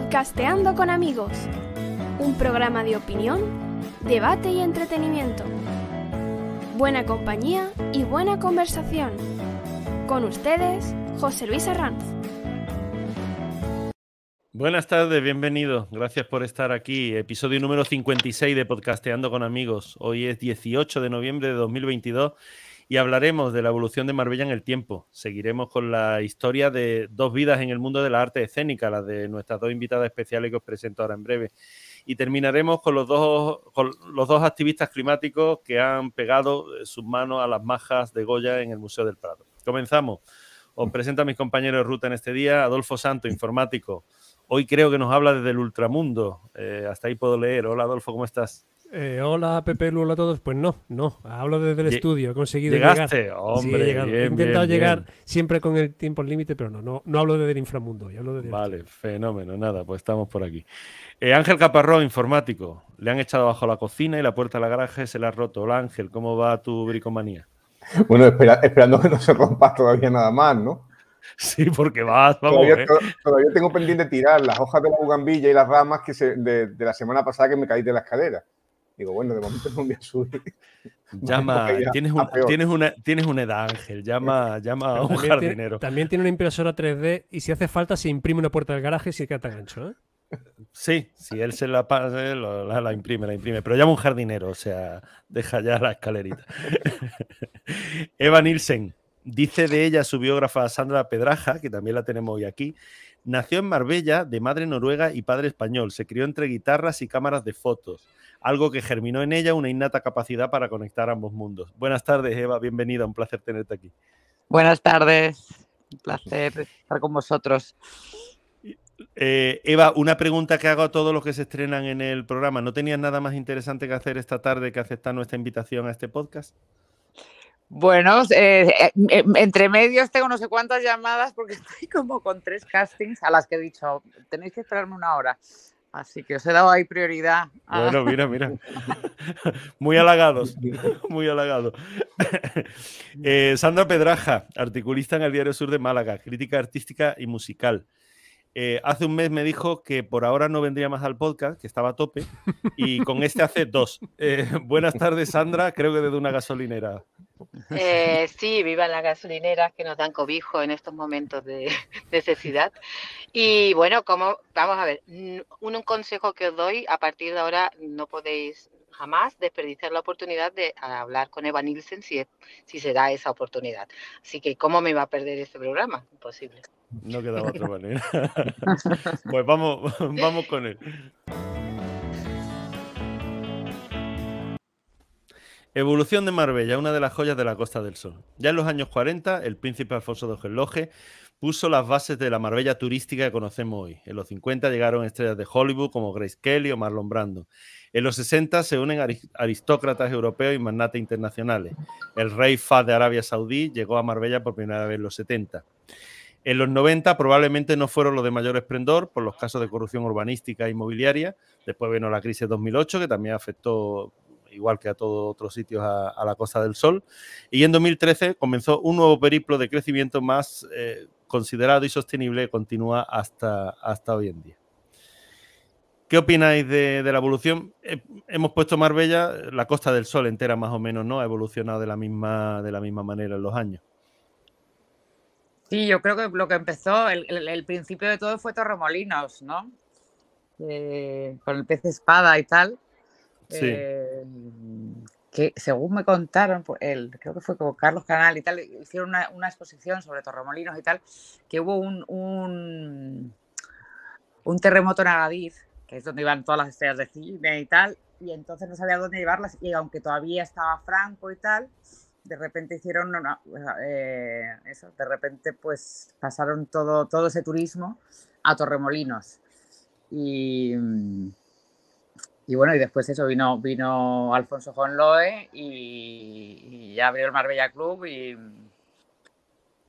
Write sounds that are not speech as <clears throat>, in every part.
Podcasteando con amigos, un programa de opinión, debate y entretenimiento. Buena compañía y buena conversación. Con ustedes, José Luis Arranz. Buenas tardes, bienvenidos. Gracias por estar aquí. Episodio número 56 de Podcasteando con amigos. Hoy es 18 de noviembre de 2022 y hablaremos de la evolución de Marbella en el tiempo. Seguiremos con la historia de dos vidas en el mundo de la arte escénica, las de nuestras dos invitadas especiales que os presento ahora en breve. Y terminaremos con los dos, con los dos activistas climáticos que han pegado sus manos a las majas de Goya en el Museo del Prado. Comenzamos. Os presento a mis compañeros de ruta en este día, Adolfo Santo, informático. Hoy creo que nos habla desde el ultramundo. Eh, hasta ahí puedo leer. Hola Adolfo, ¿cómo estás? Eh, hola Pepe, hola a todos. Pues no, no, hablo desde el estudio, he conseguido ¿Llegaste? llegar. Hombre, he, he intentado llegar siempre con el tiempo límite, pero no, no, no hablo desde el inframundo. hablo desde vale, fenómeno, nada, pues estamos por aquí. Eh, Ángel Caparrós, informático. Le han echado bajo la cocina y la puerta de la garaje se la ha roto. Hola Ángel, ¿cómo va tu bricomanía? Bueno, esperando que no se rompa todavía nada más, ¿no? Sí, porque vas, vamos. Todavía, todavía, tengo pendiente tirar las hojas de la bugambilla y las ramas que se, de, de, la semana pasada que me caí de la escalera. Digo, bueno, de momento no me voy a subir. <laughs> Llama, tienes, un, tienes, una, tienes una edad, Ángel. Llama, llama a un también jardinero. Tiene, también tiene una impresora 3D y si hace falta se imprime una puerta del garaje si queda tan ancho, ¿eh? Sí, si él se la pasa, la, la, imprime, la imprime. Pero llama un jardinero, o sea, deja ya la escalerita. <laughs> Eva Nielsen dice de ella su biógrafa Sandra Pedraja, que también la tenemos hoy aquí. Nació en Marbella, de madre noruega y padre español. Se crió entre guitarras y cámaras de fotos algo que germinó en ella una innata capacidad para conectar ambos mundos. Buenas tardes, Eva, bienvenida, un placer tenerte aquí. Buenas tardes, un placer estar con vosotros. Eh, Eva, una pregunta que hago a todos los que se estrenan en el programa. ¿No tenías nada más interesante que hacer esta tarde que aceptar nuestra invitación a este podcast? Bueno, eh, eh, entre medios tengo no sé cuántas llamadas porque <laughs> estoy como con tres castings a las que he dicho, tenéis que esperarme una hora. Así que os he dado ahí prioridad. Bueno, <laughs> mira, mira. Muy halagados, <laughs> muy halagados. Eh, Sandra Pedraja, articulista en el Diario Sur de Málaga, crítica artística y musical. Eh, hace un mes me dijo que por ahora no vendría más al podcast, que estaba a tope, y con <laughs> este hace dos. Eh, buenas tardes, Sandra, creo que desde una gasolinera. Eh, sí, vivan las gasolineras que nos dan cobijo en estos momentos de <laughs> necesidad. Y bueno, como vamos a ver, un, consejo que os doy, a partir de ahora no podéis jamás desperdiciar la oportunidad de hablar con Eva Nielsen si, si se da esa oportunidad. Así que, ¿cómo me va a perder este programa? Imposible. No quedaba otra <laughs> manera. <laughs> pues vamos, <laughs> vamos con él. Evolución de Marbella, una de las joyas de la Costa del Sol. Ya en los años 40, el príncipe Alfonso de Hohenlohe puso las bases de la Marbella turística que conocemos hoy. En los 50 llegaron estrellas de Hollywood como Grace Kelly o Marlon Brando. En los 60 se unen aristócratas europeos y magnates internacionales. El rey Fahd de Arabia Saudí llegó a Marbella por primera vez en los 70. En los 90 probablemente no fueron los de mayor esplendor por los casos de corrupción urbanística e inmobiliaria. Después vino la crisis de 2008 que también afectó igual que a todos otros sitios, a, a, la Costa del Sol. Y en 2013 comenzó un nuevo periplo de crecimiento más eh, considerado y sostenible que continúa hasta, hasta hoy en día. ¿Qué opináis de, de la evolución? Eh, hemos puesto Marbella, la Costa del Sol entera más o menos, ¿no? Ha evolucionado de la misma, de la misma manera en los años. Sí, yo creo que lo que empezó, el, el, el principio de todo fue Torremolinos, ¿no? Eh, con el pez espada y tal. Sí. Eh, que según me contaron, pues, el, creo que fue con Carlos Canal y tal, hicieron una, una exposición sobre Torremolinos y tal, que hubo un, un, un, terremoto en Agadiz, que es donde iban todas las estrellas de cine y tal, y entonces no sabía dónde llevarlas, y aunque todavía estaba Franco y tal, de repente hicieron una, eh, eso, de repente pues pasaron todo, todo ese turismo a Torremolinos. Y, y bueno, y después eso vino, vino Alfonso Jonloe y, y ya abrió el Marbella Club y,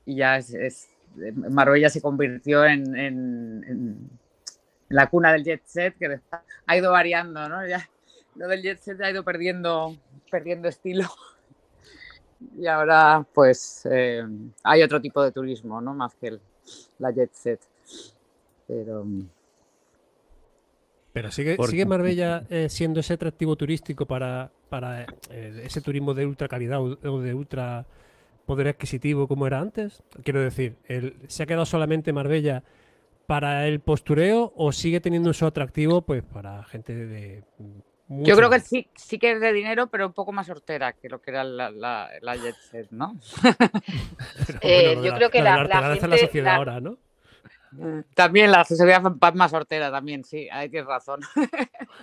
y ya es, Marbella se convirtió en, la cuna del jet set que ha ido variando, ¿no? Ya, lo del jet set ha ido perdiendo, perdiendo estilo y ahora pues eh, hay otro tipo de turismo, ¿no? Más que el, la jet set. Pero, Pero sigue, Porque- sigue Marbella <laughs> eh, siendo ese atractivo turístico para, para eh, ese turismo de ultra calidad o o de ultra poder adquisitivo como era antes. Quiero decir, el- ¿se ha quedado solamente Marbella para el postureo o sigue teniendo su atractivo pues para gente de... mucho Yo creo que sí, sí que es de dinero, pero un poco más hortera que lo que era la, la, la Jet Set, ¿no? <laughs> Eh, yo creo que la- la gente- sociedad ahora, ¿no? También la va más hortera, también, sí, ahí tienes razón. <laughs>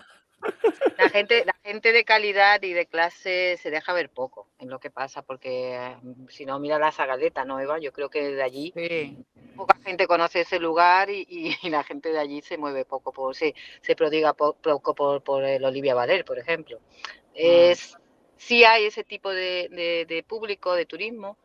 La gente, la gente de calidad y de clase se deja ver poco en lo que pasa, porque eh, si no, mira la Zagaleta, ¿no, Eva? Yo creo que de allí Sí. Poca gente conoce ese lugar <laughs> y, la gente de allí se mueve poco, por, se, se prodiga po- poco por, por el Olivia Valer, por ejemplo. Es, sí hay ese tipo de, de- de público, de turismo.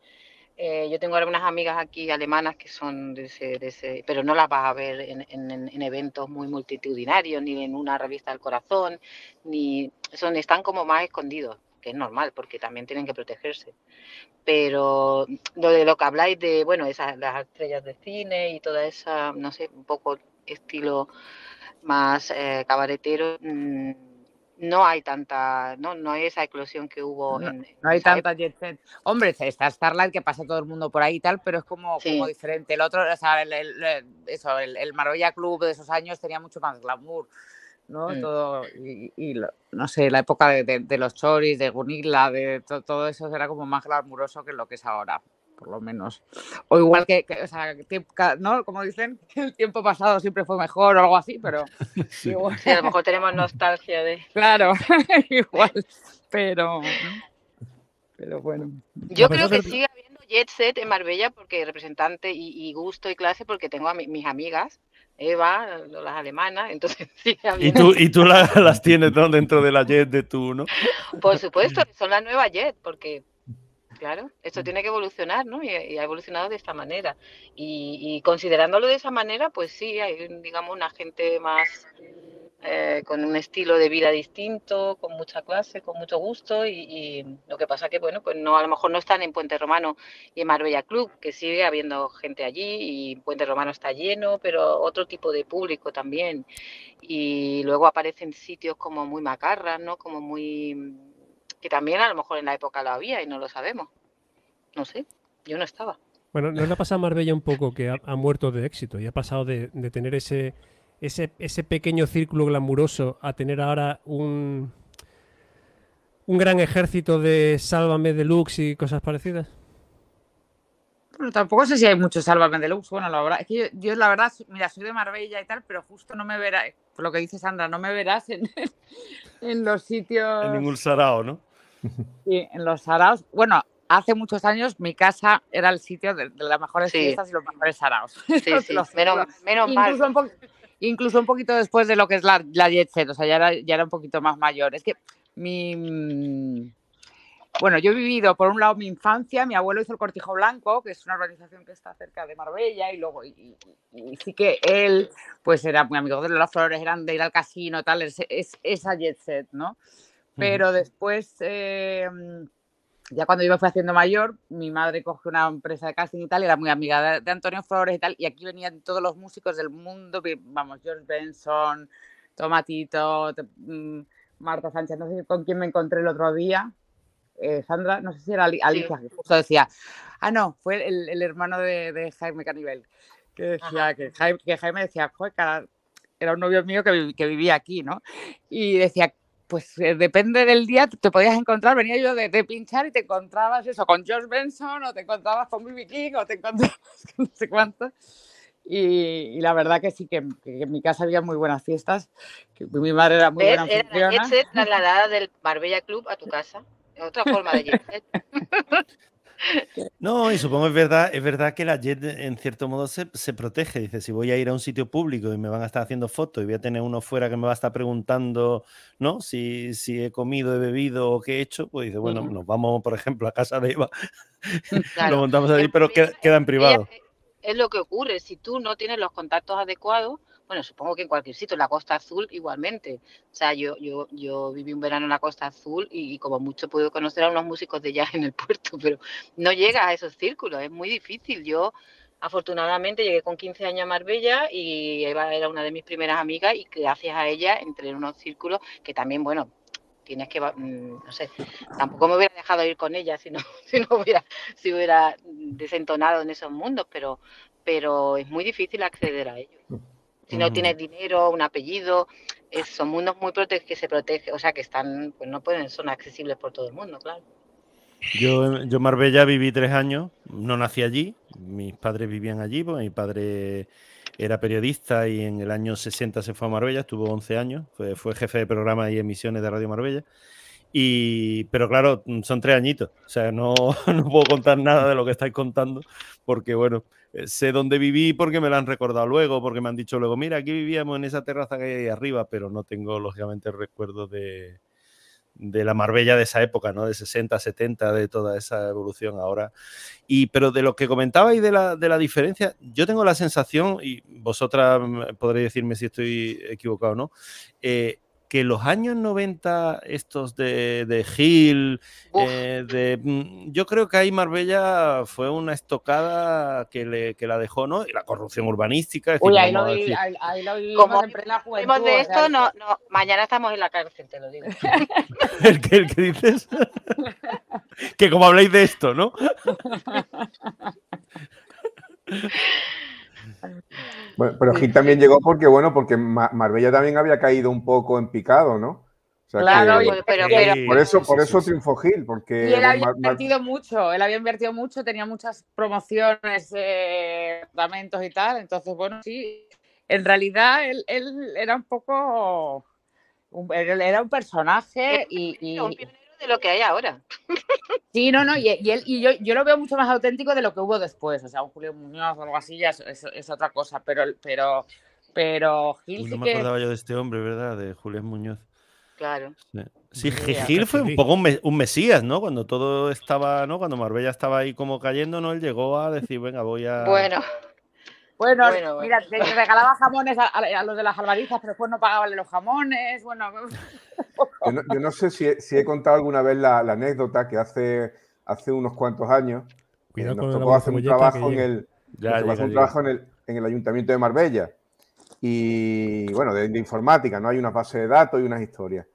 Eh, yo tengo algunas amigas aquí alemanas que son de ese, de ese- pero no las vas a ver en, en- en- en eventos muy multitudinarios, ni en una revista del corazón, ni son, están como más escondidos, que es normal, porque también tienen que protegerse. Pero lo de lo que habláis de, bueno, esas las estrellas de cine y toda esa, no sé, un poco estilo más eh, cabaretero, mm, no hay tanta, no, no hay esa eclosión que hubo No- en, No hay tanta Jet Set. Hombre, está Starlight que pasa todo el mundo por ahí y tal, pero es como, Sí. como diferente. El otro, o sea, el, el- eso, el, el Marbella Club de esos años tenía mucho más glamour, ¿no? Mm. Todo, y, no sé, la época de, de- de los choris, de Gunilla, de to- todo eso era como más glamuroso que lo que es ahora, por lo menos. O igual que, que, o sea, que ¿no? Como dicen, <laughs> el tiempo pasado siempre fue mejor o algo así, pero <laughs> igual, Sí, a lo mejor tenemos nostalgia de... <laughs> claro, igual, pero, pero bueno. Yo creo que sigue habiendo jet set en Marbella porque representante y, y gusto y clase porque tengo a mi- mis amigas, Eva, las alemanas, entonces <laughs> sigue Y tú, y tú la- las tienes ¿no? dentro de la jet de tú, ¿no? Por supuesto, son las nuevas jet porque, claro, esto tiene que evolucionar, ¿no? Y, y ha evolucionado de esta manera. Y, y considerándolo de esa manera, pues sí, hay, digamos, una gente más eh, con un estilo de vida distinto, con mucha clase, con mucho gusto y, y lo que pasa que, bueno, pues no, a lo mejor no están en Puente Romano y en Marbella Club, que sigue habiendo gente allí y Puente Romano está lleno, pero otro tipo de público también. Y luego aparecen sitios como muy macarras, ¿no? Como muy... que también a lo mejor en la época lo había y no lo sabemos. No sé, yo no estaba. Bueno, ¿no le ha pasado a Marbella un poco que ha, muerto de éxito y ha pasado de tener ese, ese, ese pequeño círculo glamuroso a tener ahora un, un gran ejército de Sálvame Deluxe y cosas parecidas? Bueno, tampoco sé si hay muchos Sálvame Deluxe. Bueno, la verdad es que yo, yo la verdad, mira, soy de Marbella y tal, pero justo no me verás, por lo que dice Sandra, no me verás en, <laughs> en los sitios, En ningún sarao, ¿no? <laughs> sí, en los saraos. Bueno, hace muchos años mi casa era el sitio de, de las mejores Sí. fiestas y los mejores saraos. Sí, <laughs> menos, menos mal. incluso, un po- incluso un poquito después de lo que es la, la Jet Set, o sea, ya era, ya era un poquito más mayor. Es que mi... mm, Bueno, yo he vivido, por un lado, mi infancia, mi abuelo hizo el Cortijo Blanco, que es una organización que está cerca de Marbella, y luego, y, y- y sí que él, pues era muy amigo de las flores, eran de ir al casino, tal, es, es- esa Jet Set, ¿no? Pero después, eh, ya cuando yo me fui haciendo mayor, mi madre cogió una empresa de casting y tal, y era muy amiga de, Antonio Flores y tal, y aquí venían todos los músicos del mundo, vamos, George Benson, Tomatito, mm, Marta Sánchez, no sé con quién me encontré el otro día, eh, Sandra, no sé si era Ali- Alicia, que justo decía, ah, no, fue el, el hermano de, de Jaime Canivel, que decía, que Jaime, que Jaime decía, joder, cara, era un novio mío que, que vivía aquí, ¿no? Y decía, pues eh, depende del día, te podías encontrar, venía yo de, de pinchar y te encontrabas eso con George Benson o te encontrabas con B.B. King o te encontrabas <laughs> con no sé cuánto. Y, y la verdad que sí, que, que en mi casa había muy buenas fiestas, que mi madre era muy buena Era trasladada del Marbella Club a tu casa. Otra forma de. <laughs> No, y supongo es verdad, es verdad que la jet en cierto modo se, se protege. Dice, si voy a ir a un sitio público y me van a estar haciendo fotos y voy a tener uno fuera que me va a estar preguntando, ¿no? Si, si he comido, he bebido o qué he hecho, pues dice, bueno, nos vamos, por ejemplo, a casa de Eva, <laughs> Claro. lo montamos allí, pero queda, en privado. Es es lo que ocurre, si tú no tienes los contactos adecuados, bueno, supongo que en cualquier sitio, en la Costa Azul igualmente. O sea, yo, yo, yo viví un verano en la Costa Azul y, y como mucho puedo conocer a unos músicos de jazz <laughs> en el puerto, pero no llegas a esos círculos, es muy difícil. Yo afortunadamente llegué con 15 años a Marbella y Eva era una de mis primeras amigas y gracias a ella entré en unos círculos que también, bueno, tienes que, mm, no sé, tampoco me hubiera dejado ir con ella si no, <laughs> si no hubiera, si hubiera desentonado en esos mundos, pero, pero es muy difícil acceder a ellos. Si no tienes dinero, un apellido, son mundos muy protegidos que se protegen, o sea, que están, pues no pueden, son accesibles por todo el mundo, claro. Yo, yo en Marbella viví tres años, no nací allí, mis padres vivían allí, porque mi padre era periodista y en el año 60 se fue a Marbella, estuvo 11 años, fue, fue jefe de programa y emisiones de Radio Marbella. Y, pero claro, son tres añitos, o sea, no, <laughs> no puedo contar nada de lo que estáis contando, porque bueno, eh, sé dónde viví porque me lo han recordado luego, porque me han dicho luego, mira, aquí vivíamos en esa terraza que hay ahí arriba, pero no tengo lógicamente recuerdos de, de la Marbella de esa época, ¿no? De 60, 70, de toda esa evolución ahora. Y, pero de lo que comentabais de la, de la diferencia, yo tengo la sensación, y vosotras podréis decirme si estoy equivocado o no, eh, que los años 90, estos de, de Gil, eh, de, mm, yo creo que ahí Marbella fue una estocada que, le, que la dejó, ¿no? Y la corrupción urbanística. Uy, ahí lo, vi, ahí, ahí lo vivimos Como en plena juventud. Vimos de esto, no, no, mañana estamos en la cárcel, te lo digo. <laughs> ¿El que, el que dices? <laughs> que como habláis de esto, ¿no? <laughs> Bueno, pero Gil también llegó porque, bueno, porque Marbella también había caído un poco en picado, ¿no? O sea claro, que, pero, pero, por eso, por eso triunfó Gil, porque y él había invertido mucho, él había invertido mucho, tenía muchas promociones, eh, y tal, entonces bueno, sí, en realidad él, él era un poco, un, era un personaje y, y, de lo que hay ahora. Sí, no, no, y, y, él, y yo, yo, lo veo mucho más auténtico de lo que hubo después. O sea, un Julio Muñoz o algo así ya es, es, es otra cosa, pero, pero, pero Gil Uy, sí no me que... acordaba yo de este hombre, ¿verdad? De Julián Muñoz. Claro. Sí, sí Gil fue un poco un, mes, un, mesías, ¿no? Cuando todo estaba, ¿no? Cuando Marbella estaba ahí como cayendo, ¿no? Él llegó a decir, venga, voy a... Bueno. Bueno, bueno, mira, te regalaba jamones a, a, los de las albarizas, pero después no pagaban los jamones. Bueno, <laughs> yo no, yo no sé si he, si he, contado alguna vez la, la, anécdota que hace, hace unos cuantos años Cuidado eh, nos tocó hacer un trabajo, en el, ya, llega, un trabajo en el, en el Ayuntamiento de Marbella. Y bueno, de, de, informática, ¿no? Hay una base de datos y unas historias.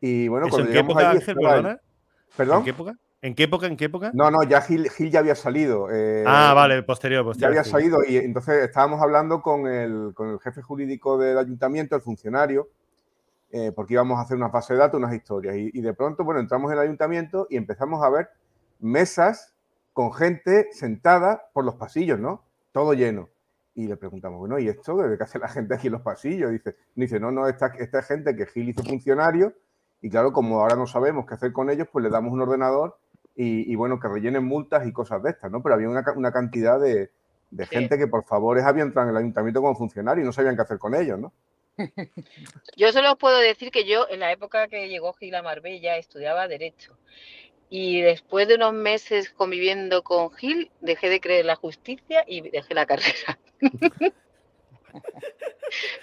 Y bueno, ¿Eso cuando en qué época, allí, Ángel, perdona? ¿Perdón? ¿En qué época? ¿En qué época? ¿En qué época? No, no, ya Gil, Gil ya había salido. Eh, ah, vale, posterior, posterior. Ya había salido y entonces estábamos hablando con el, con el jefe jurídico del ayuntamiento, el funcionario, eh, porque íbamos a hacer una base de datos, unas historias. Y, y, de pronto, bueno, entramos en el ayuntamiento y empezamos a ver mesas con gente sentada por los pasillos, ¿no? Todo lleno. Y le preguntamos, bueno, ¿y esto? ¿Qué hace la gente aquí en los pasillos? Y dice, dice no, no, esta, esta gente que Gil hizo funcionario. Y claro, como ahora no sabemos qué hacer con ellos, pues le damos un ordenador y, y, bueno, que rellenen multas y cosas de estas, ¿no? Pero había una, una cantidad de, de sí. gente que por favores había entrado en el ayuntamiento como funcionario y no sabían qué hacer con ellos, ¿no? <laughs> Yo solo os puedo decir que yo, en la época que llegó Gil a Marbella, estudiaba Derecho. Y después de unos meses conviviendo con Gil, dejé de creer en la justicia y dejé la carrera. <laughs>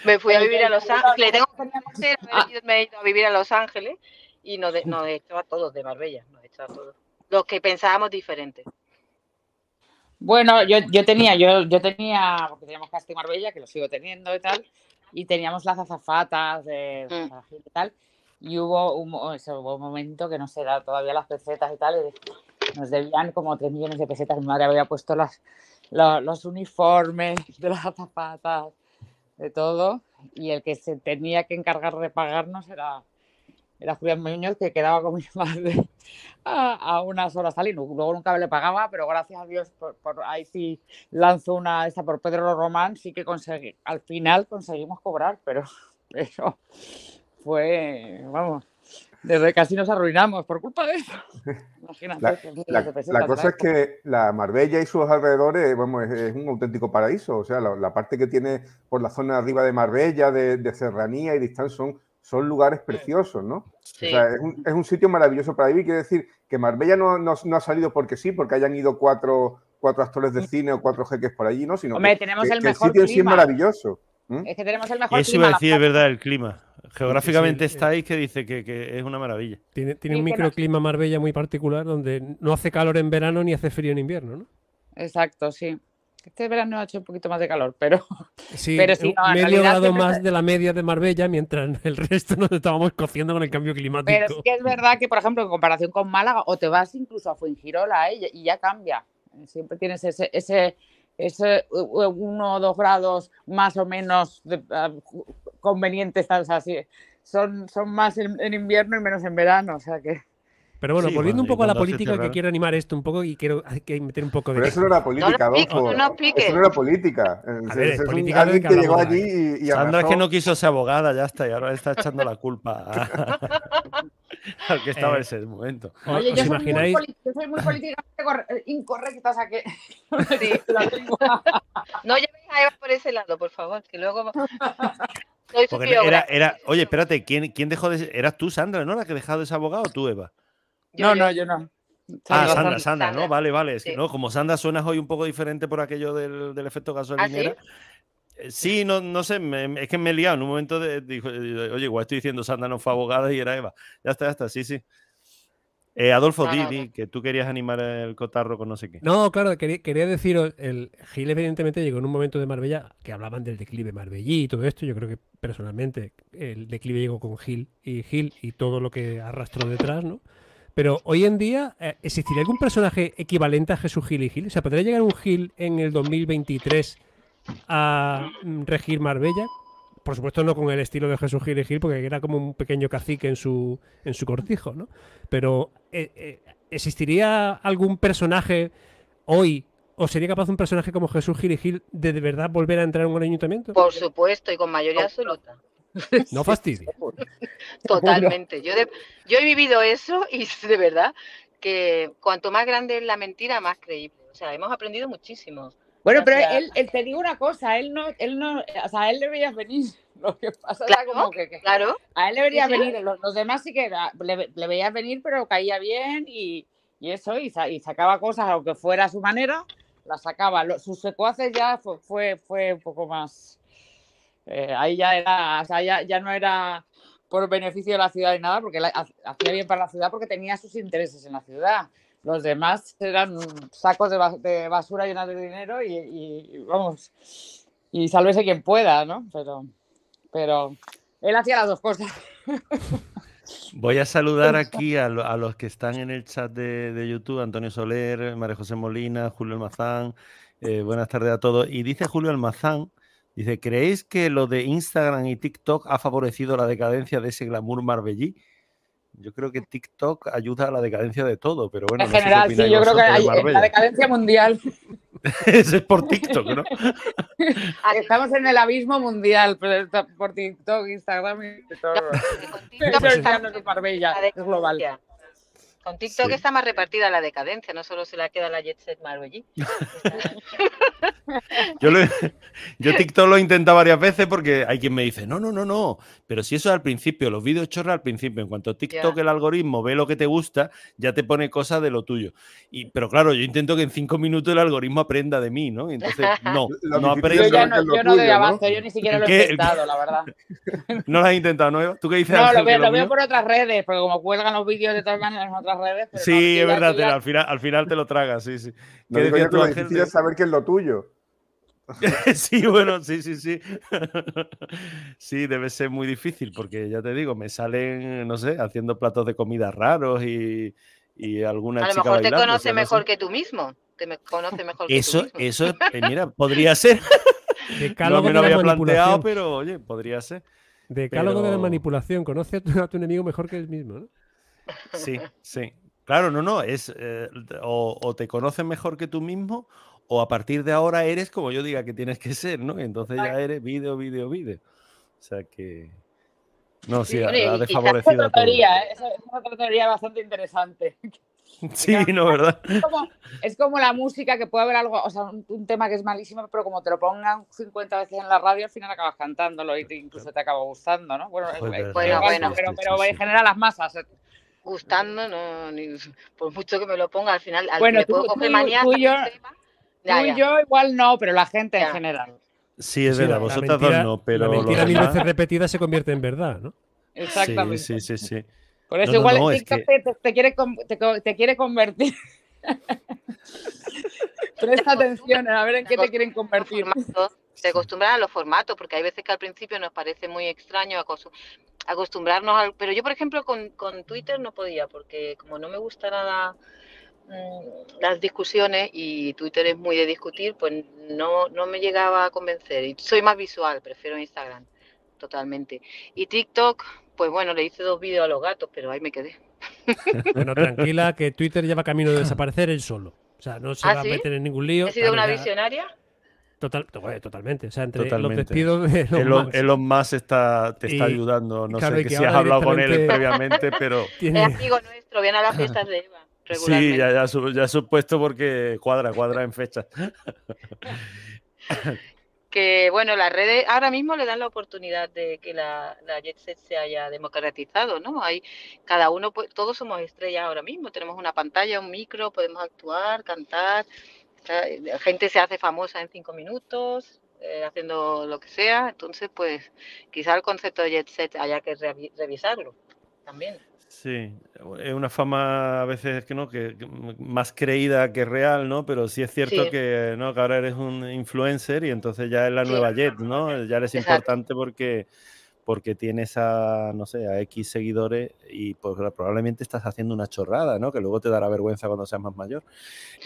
me fui a vivir a Los Ángeles. Tengo que me he ido a vivir a Los Ángeles y nos, de, nos echó a todos de Marbella. Nos echó a todos los que pensábamos diferente. Bueno, yo, yo tenía, yo, yo tenía, porque teníamos Casting Marbella, que lo sigo teniendo y tal, y teníamos las azafatas de, mm. y tal, y hubo un, eso, hubo un momento que no se da todavía las pesetas y tal, y nos debían como 3 millones de pesetas, mi madre había puesto las, los, los uniformes de las azafatas, de todo, y el que se tenía que encargar de pagarnos era era Julián Muñoz, que quedaba con mi <laughs> madre a, a unas horas salir. Luego nunca le pagaba, pero gracias a Dios, por, por ahí sí lanzó una esta por Pedro Román, sí que conseguí, al final conseguimos cobrar, pero, <laughs> pero fue, vamos, desde casi nos arruinamos por culpa de eso. <laughs> Imagínate. La, la, la cosa es que la Marbella y sus alrededores vamos, es, es un auténtico paraíso. O sea, la, la, parte que tiene por la zona arriba de Marbella, de, de serranía y distancia, son son lugares preciosos, ¿no? Sí. O sea, es un, es un, sitio maravilloso para vivir. Quiere decir que Marbella no, no, no, ha salido porque sí, porque hayan ido cuatro, cuatro actores de cine o cuatro jeques por allí, ¿no? Sino Hombre, que, tenemos que, el que mejor el sitio clima. sí es maravilloso. ¿Mm? Es que tenemos el mejor Eso clima. iba a decir, es verdad, el clima. Geográficamente sí, sí, estáis que dice que, que, es una maravilla. Tiene, tiene un microclima Marbella muy particular donde no hace calor en verano ni hace frío en invierno, ¿no? Exacto, sí. Este verano ha hecho un poquito más de calor, pero <laughs> Sí, Pero no, en medio grado más de la media de Marbella, mientras <laughs> el resto nos estábamos cociendo con el cambio climático. Pero sí que es verdad que, por ejemplo, en comparación con Málaga, o te vas incluso a Fuengirola ¿eh? y ya cambia. Siempre tienes ese, ese, ese uno o dos grados más o menos de- ah, convenientes, ¿sabes? Así. Son, son más en, en invierno y menos en verano. O sea que. Pero bueno, Sí, volviendo bueno, un poco a la política, que quiero animar esto un poco y quiero hay que meter un poco de... Pero eso no era política, No Adolfo. no. Eso no era política. A ver, ese es un- política de alguien que que llegó hablamos allí de y, y Sandra es que no quiso ser abogada, ya está, y ahora está echando la culpa a- <laughs> al que estaba Eh, en ese momento. ¿Os- Oye, os yo soy, muy imagináis? poli- yo soy muy políticamente eh, incorrecta, o sea que. <laughs> No <laughs> llevéis a Eva por ese lado, por favor, que luego. Soy su era, oye, espérate, ¿quién, ¿quién dejó de ser? ¿Eras tú, Sandra, no? ¿La que dejado de ser abogada o tú, Eva? Yo- No, yo- no, yo no. Ah, Sandra, Sandra, Sandra, ¿no? Vale, vale. Es que, Sí. no, como Sandra suenas hoy un poco diferente por aquello del, del efecto gasolinera. Eh, Sí, no, no sé, me- es que me he liado. En un momento de, dijo, oye, igual estoy diciendo Sandra no fue abogada y era Eva. Ya está, ya está, sí, sí. Eh, Adolfo, No, di, no, di, no. que tú querías animar el cotarro con no sé qué. No, claro, quería, quería deciros, el Gil evidentemente llegó en un momento de Marbella que hablaban del declive marbellí y todo esto. Yo creo que personalmente el declive llegó con Gil y Gil y todo lo que arrastró detrás, ¿no? Pero hoy en día, eh, ¿existiría algún personaje equivalente a Jesús Gil y Gil? O sea, ¿podría llegar un Gil en el 2023 a mm, regir Marbella? Por supuesto, no con el estilo de Jesús Gil y Gil, porque era como un pequeño cacique en su, en su cortijo, ¿no? Pero, eh, eh, ¿existiría algún personaje hoy, o sería capaz un personaje como Jesús Gil y Gil de de verdad volver a entrar en un ayuntamiento? Por supuesto, y con mayoría absoluta. <laughs> No fastidia. <laughs> Totalmente. Yo, de- yo he vivido eso y <laughs> de verdad que cuanto más grande es la mentira, más creíble. O sea, hemos aprendido muchísimo. Bueno, pero él, él- te digo una cosa, él no, él no, o sea, a él le veías venir. Lo que pasa era Claro, como que, que Claro, a él le veías Sí, sí. venir, los, los demás sí que era- le, le veías venir, pero caía bien y, y eso, y, sa- y sacaba cosas, aunque fuera a su manera, las sacaba. Lo- sus secuaces ya fue, fue, fue un poco más. Eh, ahí ya era, o sea, ya, ya no era por beneficio de la ciudad ni nada, porque la- hacía bien para la ciudad porque tenía sus intereses en la ciudad. Los demás eran sacos de, ba- de basura llenos de dinero y, y- y vamos, y sálvese quien pueda, ¿no? Pero, pero él hacía las dos cosas. <laughs> Voy a saludar aquí a, lo- a los que están en el chat de, de YouTube, Antonio Soler, María José Molina, Julio Almazán. eh, buenas tardes a todos. Y dice Julio Almazán, dice, ¿creéis que lo de Instagram y TikTok ha favorecido la decadencia de ese glamour marbellí? Yo creo que TikTok ayuda a la decadencia de todo, pero bueno, en no general, sí, yo creo que de hay, en la decadencia mundial <laughs> Eso es por TikTok, ¿no? <laughs> estamos en el abismo mundial pero está por TikTok, Instagram y todo. la es global. Con TikTok Sí. está más repartida la decadencia, no solo se la queda la Jet Set Marbellí. <laughs> Yo, lo yo TikTok lo he intentado varias veces porque hay quien me dice, no, no, no, no, pero si eso es al principio, los vídeos chorra al principio, en cuanto TikTok Ya. el algoritmo ve lo que te gusta, ya te pone cosas de lo tuyo. Y, pero claro, yo intento que en cinco minutos el algoritmo aprenda de mí, ¿no? Y entonces, <laughs> no, no difícil Yo no, yo no doy abasto, yo ni siquiera lo he ¿El intentado, la verdad. <laughs> No lo has intentado, ¿no? ¿Tú qué dices? No, Ángel, lo veo, lo veo por otras redes, porque como cuelgan los vídeos de todas maneras en otras redes. pero no, Sí, es verdad, te- al, final, al final te lo tragas, sí, sí. No saber qué es lo tuyo. <laughs> sí, bueno, sí, sí, sí. <laughs> sí, debe ser muy difícil porque ya te digo, me salen, no sé, haciendo platos de comida raros y, y alguna A lo chica mejor te o conoce sea, no sé. mejor que tú mismo. Te me- conoce mejor que tú Eso, mismo. eso, eh, <laughs> mira, podría ser. No me lo había planteado, pero oye, podría ser. Decálogo de la manipulación. Conoce a tu, a tu enemigo mejor que él mismo, ¿no? Sí, sí. Claro, no, no, es eh, o, o te conoces mejor que tú mismo o a partir de ahora eres como yo diga que tienes que ser, ¿no? Y entonces ya eres vídeo, vídeo, vídeo. O sea que... No, sí, ha, y ha desfavorecido a teoría, ¿eh? Es otra teoría bastante interesante. <laughs> <laughs> Sí, no, ¿verdad? <laughs> Es como, es como la música que puede haber algo, o sea, un, un tema que es malísimo, pero como te lo pongan 50 veces en la radio, al final acabas cantándolo y te- incluso te acaba gustando, ¿no? Bueno, Joder, eh, verdad, Bueno, pero, Sí, pero sí, en sí. general las masas. Gustando, no, ni- por mucho que me lo ponga, al final al Bueno, que tú- puedo tú coger manía tú yo- que sepa. Ya, Tú y ya. yo igual no, pero la gente en general. Sí, es Sí, verdad, vosotras mentira- dos no, pero La mentira mil veces repetida se convierte en verdad, ¿no? Sí, Exactamente. sí, sí, sí. Por eso No, no, igual no, el es TikTok que- te, te quiere, te, te quiere convertir. <laughs> Presta atención a ver en qué te quieren convertir. Se acostumbran a los formatos, porque hay veces que al principio nos parece muy extraño acostu- acostumbrarnos al... Pero yo, por ejemplo, con, con Twitter no podía, porque como no me gusta nada mm, las discusiones y Twitter es muy de discutir, pues no, no me llegaba a convencer. Y soy más visual, prefiero Instagram, totalmente. Y TikTok, pues bueno, le hice dos vídeos a los gatos, pero ahí me quedé. <laughs> Bueno, tranquila, que Twitter lleva camino de desaparecer él solo. O sea, no se ¿Ah, va sí? a meter en ningún lío. ¿He sido una ya- visionaria? Total, totalmente. O sea, entre Totalmente. los despidos de Elon Elon, Musk, Elon Musk está, te está Y- ayudando. No claro, sé que que si has hablado con él previamente, <laughs> pero tiene- Es amigo nuestro, viene a las fiestas de Eva. Regularmente. <laughs> sí, ya, ya, su- ya supuesto porque cuadra, cuadra en fecha. <laughs> que bueno, las redes ahora mismo le dan la oportunidad de que la, la jet set se haya democratizado, ¿no? Hay cada uno, pues, todos somos estrellas ahora mismo, tenemos una pantalla, un micro, podemos actuar, cantar, la gente se hace famosa en cinco minutos, eh, haciendo lo que sea, entonces pues quizá el concepto de jet set haya que revi- revisarlo también. Sí, es una fama a veces que no, que, que más creída que real, ¿no? Pero sí es cierto Sí. que, ¿no? que ahora eres un influencer y entonces ya es la Sí. nueva Jet, ¿no? Ya eres Exacto. importante porque, porque tienes a, no sé, a X seguidores y pues probablemente estás haciendo una chorrada, ¿no? Que luego te dará vergüenza cuando seas más mayor.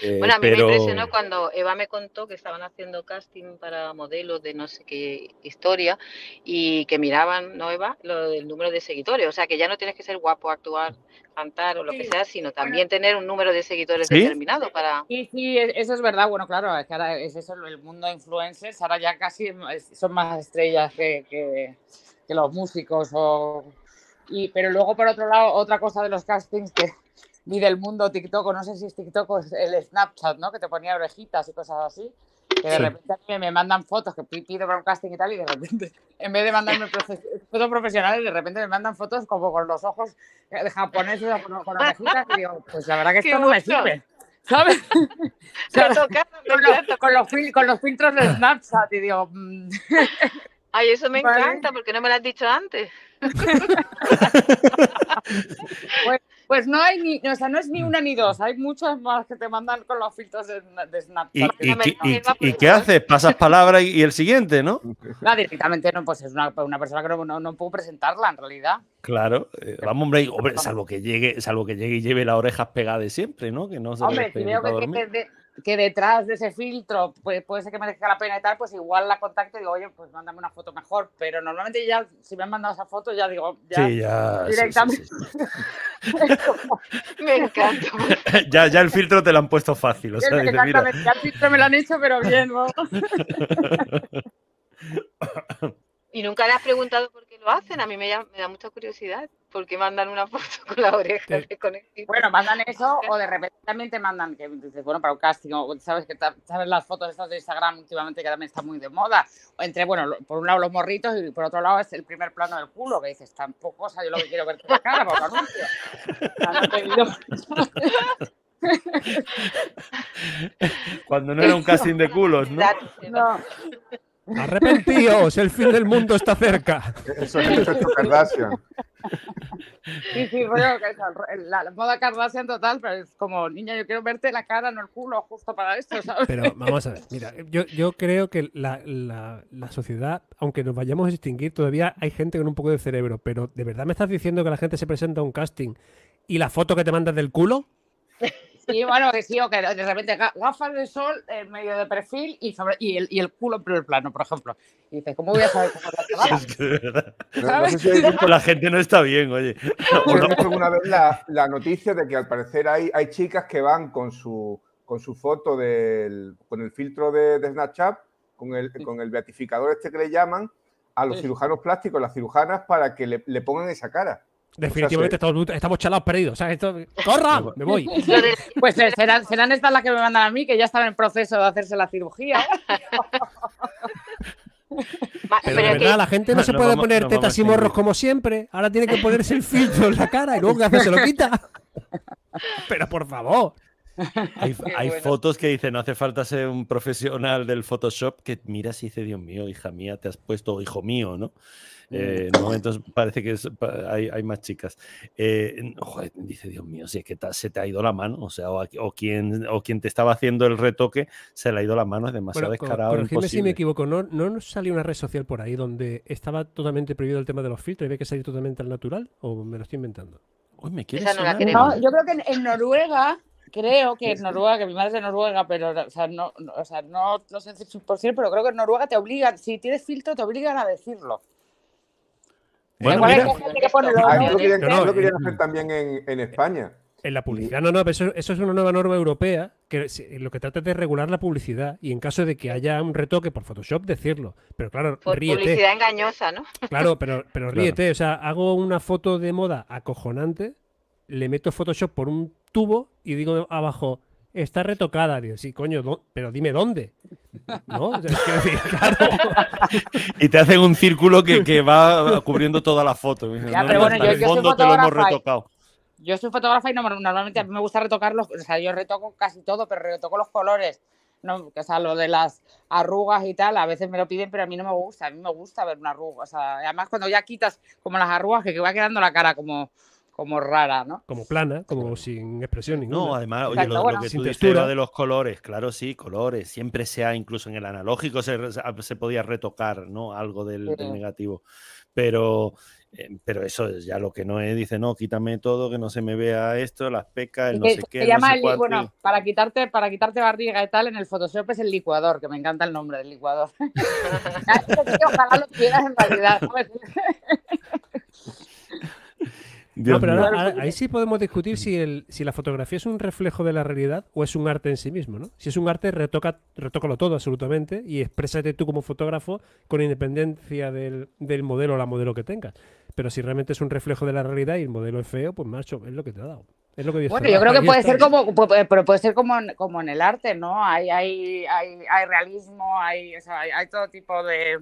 Eh, Bueno, a mí pero... me impresionó cuando Eva me contó que estaban haciendo casting para modelos de no sé qué historia y que miraban, ¿no, Eva? Lo del número de seguidores. O sea, que ya no tienes que ser guapo, actuar, cantar o lo que Sí, sea, sino también tener un número de seguidores ¿Sí? determinado para... Sí, sí, eso es verdad. Bueno, claro, es que ahora es eso, el mundo de influencers, ahora ya casi son más estrellas que, que- que los músicos. O... Y, pero luego, por otro lado, otra cosa de los castings que vi del mundo TikTok, o no sé si es TikTok o es el Snapchat, ¿no? Que te ponía orejitas y cosas así. Que de Sí. repente a mí me mandan fotos que pi- pido para un casting y tal, y de repente, <laughs> en vez de mandarme fotos profesionales, de repente me mandan fotos como con los ojos eh, japoneses o con, con orejitas, y digo, pues la verdad que <laughs> ¡Qué esto no me sirve. ¿Sabes? <laughs> Con, los, con los fil- con los filtros de Snapchat y digo, mm, Ay, eso me Vale. encanta, porque no me lo has dicho antes. pues, pues no hay ni, o sea, no es ni una ni dos, hay muchas más que te mandan con los filtros de, de Snapchat. ¿Y, que no qué- y- y haces? ¿Pasas <laughs> palabra y, el siguiente, no? Ah, directamente no, pues es una, una persona que no, no, no puedo presentarla en realidad. Claro, eh, vamos, hombre, hombre, salvo que llegue, salvo que llegue y lleve las orejas pegadas siempre, ¿no? Que no se Hombre, si veo que, que, de- que detrás de ese filtro pues, puede ser que merezca la pena y tal, pues igual la contacto y digo, oye, pues mándame una foto mejor. Pero normalmente ya, si me han mandado esa foto, ya digo, ya, Sí, ya. sí, sí, directamente. sí. <laughs> Me encanta. <laughs> ya, ya el filtro te lo han puesto fácil. O sea, mira, ya el filtro me lo han hecho, pero bien, ¿no? <laughs> Y nunca le has preguntado por qué lo hacen. A mí me, me da mucha curiosidad. ¿Por qué mandan una <laughs> foto con la oreja Sí. Bueno, mandan eso <laughs> o de repente también te mandan que dices, bueno, para un casting, o sabes que sabes las fotos estas de Instagram últimamente que también están muy de moda. O entre, bueno, por un lado los morritos y por otro lado es el primer plano del culo, que dices, tampoco, o sea, yo lo que quiero verte la cara por anuncio. <laughs> Cuando no era un casting de culos, ¿no? no. Arrepentíos, el fin del mundo está cerca. Eso es el efecto Kardashian. Sí, sí, es la, la moda Kardashian total, pero es como, niña, yo quiero verte la cara, no el culo, justo para esto, ¿sabes? Pero vamos a ver, mira, yo, yo creo que la, la- la sociedad, aunque nos vayamos a extinguir, todavía hay gente con un poco de cerebro, pero ¿de verdad me estás diciendo que la gente se presenta a un casting y la foto que te mandas del culo? <laughs> Sí, bueno, que sí, o que de repente ga- gafas de sol en medio de perfil y, sobre, y, el, y el culo en primer plano, por ejemplo. Y dices, ¿cómo voy a saber cómo la? <laughs> Es que de verdad, No, no visto, la gente no está bien, oye. visto alguna vez la, la noticia de que al parecer hay, hay chicas que van con su, con su foto del, con el filtro de, de Snapchat, con el, con el beatificador este que le llaman, a los Sí. cirujanos plásticos, las cirujanas, para que le, le pongan esa cara. Definitivamente sí. estamos, estamos chalados perdidos. O sea, esto, ¡Corra! Me voy. Pues eh, serán, serán estas las que me mandan a mí, que ya están en proceso de hacerse la cirugía. <laughs> Pero pero de es que- verdad, la gente no se puede vamos- poner tetas a y morros como siempre. Ahora tiene que ponerse el filtro en la cara y luego que hace se lo quita. <laughs> Pero por favor. Hay, Qué <laughs> hay bueno. fotos que dicen, no hace falta ser un profesional del Photoshop, que mira si dice, Dios mío, hija mía, te has puesto, o hijo mío, ¿no? Eh, en momentos parece que es- hay, hay más chicas. Eh, joder, dice, Dios mío, si es que se te ha ido la mano, o sea, o, a- o quien, o quien te estaba haciendo el retoque se le ha ido la mano, es demasiado Bueno, descarado. corregidme si me equivoco, ¿no, ¿no nos salió una red social por ahí donde estaba totalmente prohibido el tema de los filtros y había que salir totalmente al natural? ¿O me lo estoy inventando? Uy, me quiere Esa no la sonar, queremos. No, yo creo que en, en Noruega, creo que en Noruega, que mi madre es de Noruega, pero o sea, no, no- o sea, no, no sé si por cierto, pero creo que en Noruega te obligan, si tienes filtro, te obligan a decirlo. Bueno, mira, lo Ah, lo querían, No, no, eso lo querían eh, hacer también en, en España. En la publicidad, no, no, pero eso, eso es una nueva norma europea que lo que trata es de regular la publicidad y en caso de que haya un retoque por Photoshop, decirlo. Pero claro, Por ríete. publicidad engañosa, ¿no? Claro, pero, <laughs> pero Claro. ríete. O sea, hago una foto de moda acojonante, le meto Photoshop por un tubo y digo abajo, está retocada. Digo, sí, coño, ¿dó- pero dime dónde. ¿No? O sea, es que decir, <laughs> claro. Y te hacen un círculo que, que va cubriendo toda la foto. Dicen, Ya, "No, pero no, bueno, hasta yo- el yo soy fondo te lo hemos fotógrafa y- retocado. Yo soy fotógrafa y no- normalmente a mí me gusta retocarlos, o sea, yo retoco casi todo, pero retoco los colores. No, o sea, lo de las arrugas y tal, a veces me lo piden, pero a mí no me gusta. A mí me gusta ver una arruga. O sea, además cuando ya quitas como las arrugas, que va quedando la cara como, como rara, ¿no? Como plana, como sin expresión ninguna. No, además, oye, Exacto, lo, lo bueno. que Sin tú dices textura. De los colores, claro, sí, colores. Siempre sea, incluso en el analógico se, se podía retocar, ¿no? Algo del, negativo. Pero, eh, pero eso es ya lo que no es, dice, no, quítame todo, que no se me vea esto, las pecas, el Y no que sé se qué, no llama sé el bueno, y- para quitarte, para quitarte barriga y tal, en el Photoshop es el licuador, que me encanta el nombre del licuador. <laughs> <laughs> Ojalá lo tuvieras en realidad. <laughs> No, pero mío. ahora- ahora- ahí sí podemos discutir si, el, si la fotografía es un reflejo de la realidad o es un arte en sí mismo, ¿no? Si es un arte, retoca, retócalo todo absolutamente y exprésate tú como fotógrafo con independencia del, del modelo o la modelo que tengas. Pero si realmente es un reflejo de la realidad y el modelo es feo, pues macho, es lo que te ha dado. Es lo que Bueno, yo creo que Ahí puede ser como, pero puede ser como en, como en el arte, ¿no? Hay, hay, hay, hay realismo, hay, o sea, hay, hay todo tipo de,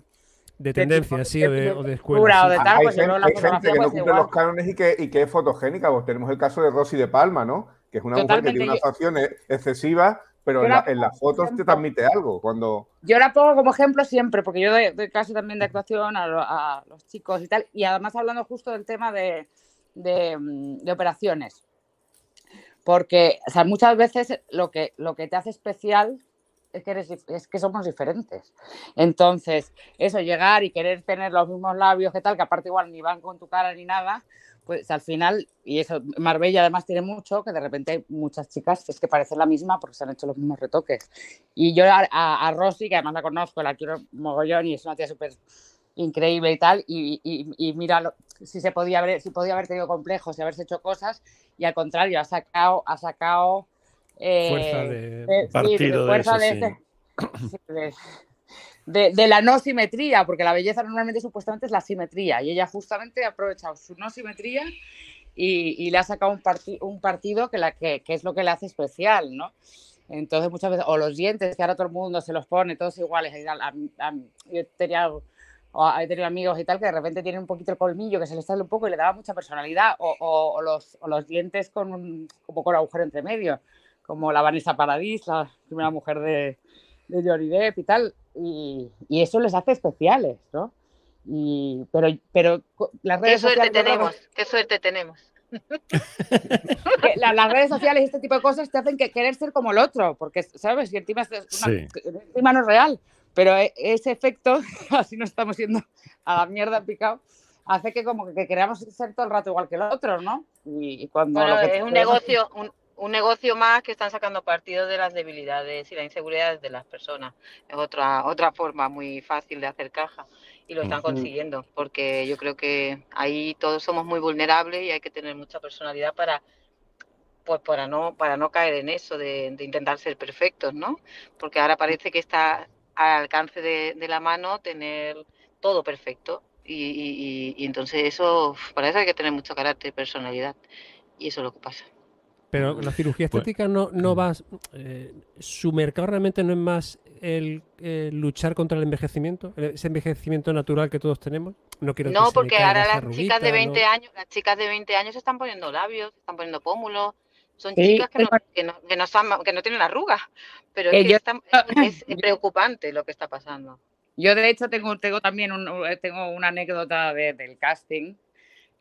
De de tendencia, sí, de- o de, o de escuela. o de tal, hay pues yo gente, hay gente que no cumple los cánones y que, y que es fotogénica. Pues tenemos el caso de Rosy de Palma, ¿no? Que es una mujer que tiene unas yo- facciones excesivas, pero en, la- la- en las fotos te transmite algo. Cuando Yo la pongo como ejemplo siempre, porque yo doy, doy clase también de actuación a, lo- a los chicos y tal, y además hablando justo del tema de, de, mm, de operaciones. Porque o sea, muchas veces lo que, lo que te hace especial es que, somos diferentes. Entonces, eso, llegar y querer tener los mismos labios que tal, que aparte igual ni van con tu cara ni nada, pues al final, y eso, Marbella además tiene mucho, que de repente hay muchas chicas que es que parecen la misma porque se han hecho los mismos retoques. Y yo a, a, a Rosy, que además la conozco, la quiero mogollón y es una tía súper increíble y tal, y, y, mira si se podía haber, si podía haber tenido complejos y haberse hecho cosas, y al contrario, ha sacado, ha sacado eh, Fuerza de- de- sí, Partido de fuerza eso, de sí. ese- sí, de- de, de la no simetría, porque la belleza normalmente supuestamente es la simetría, y ella justamente ha aprovechado su no simetría y, y le ha sacado un, parti- un partido que, la, que, que es lo que le hace especial, ¿no? Entonces muchas veces, o los dientes, que ahora todo el mundo se los pone todos iguales, y tal, a- a- yo tenía, o he tenido amigos y tal que de repente tienen un poquito el colmillo que se les sale un poco y le daba mucha personalidad, o, o- o los, o los dientes con un, como con agujero entre medio, como la Vanessa Paradis, la primera mujer de, de Johnny Depp y tal, y, y eso les hace especiales, ¿no? Y, pero, pero las Qué redes suerte sociales, tenemos, qué suerte tenemos. que la- las redes sociales y este tipo de cosas te hacen que querer ser como el otro, porque, ¿sabes? Y encima, es una- Sí. encima no es real, pero e- ese efecto, <laughs> así nos estamos yendo a la mierda picado, hace que como que queramos ser todo el rato igual que el otro, ¿no? Y, y cuando Bueno, lo que es un queremos- negocio, un, un negocio más que están sacando partido de las debilidades y las inseguridades de las personas. Es otra, otra forma muy fácil de hacer caja y lo están consiguiendo, porque yo creo que ahí todos somos muy vulnerables y hay que tener mucha personalidad para pues para no, para no caer en eso de, de intentar ser perfectos, ¿no? Porque ahora parece que está al alcance de, de la mano tener todo perfecto. Y, y- y- entonces eso, para eso hay que tener mucho carácter y personalidad. Y eso es lo que pasa. Pero la cirugía Pues- estética no, no va. eh, su mercado realmente no es más el, eh, luchar contra el envejecimiento, ese envejecimiento natural que todos tenemos. No quiero No, porque ahora las chicas de arruguita, 20 no- años, las chicas de 20 años se están poniendo labios, se están poniendo pómulos, Son Sí, chicas que no, que no, que no son- que no tienen arrugas, pero es, que yo- <coughs> es- es preocupante lo que está pasando. Yo de hecho tengo, tengo también un- un- tengo una anécdota de- del casting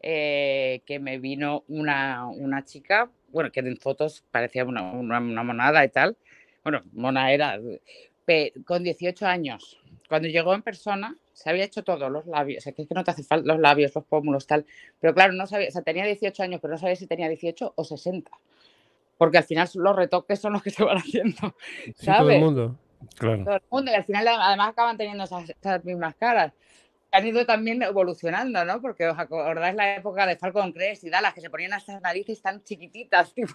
eh, que me vino una, una chica, bueno, que en fotos parecía una, una- una monada y tal. Bueno, mona era, con 18 años. Cuando llegó en persona, se había hecho todo, los labios, o sea, que es que no te hace falta los labios, los pómulos, tal. Pero claro, no sabía, o sea, tenía 18 años, pero no sabía si tenía 18 o 60. Porque al final los retoques son los que se van haciendo. Sí, todo ¿sabes? el mundo. Claro. todo el mundo y al final además acaban teniendo esas, esas mismas caras. Han ido también evolucionando, ¿no? Porque os acordáis la época de Falcon Crest y Dallas, que se ponían estas narices tan chiquititas, <laughs> tipo.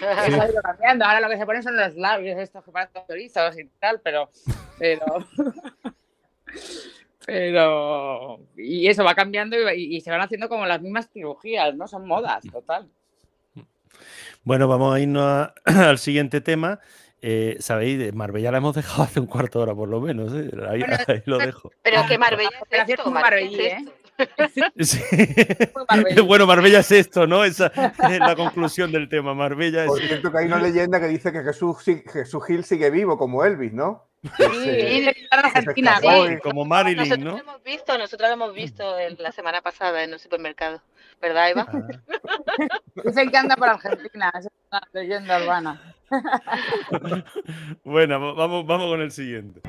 Eso ha ido cambiando. Ahora lo que se ponen son los labios, estos que parecen chorizos y tal, pero. Pero. <laughs> pero. Y eso va cambiando y, y se van haciendo como las mismas cirugías, ¿no? Son modas, total. Bueno, vamos a irnos a- <clears throat> al siguiente tema. Eh, Sabéis, de Marbella la hemos dejado <laughs> hace un cuarto de hora por lo menos. ¿eh? Ahí, Bueno, ahí lo dejo. Pero Ah, que Marbella la es esto, Marbella Marbella, es ¿eh? <laughs> <laughs> Sí. Marbella. Bueno, Marbella es esto, ¿no? Esa es la conclusión del tema. Marbella es Por cierto, que hay una leyenda que dice que Jesús, Jesús Gil sigue vivo, como Elvis, ¿no? Sí, Sí. Argentina. sí. como Marilyn, Nosotros ¿no? lo hemos visto, nosotros lo hemos visto la semana pasada en el supermercado. ¿Verdad, Eva? Ah. <laughs> Dicen que anda por Argentina, es una leyenda urbana. <laughs> Bueno, va- vamos, vamos con el siguiente.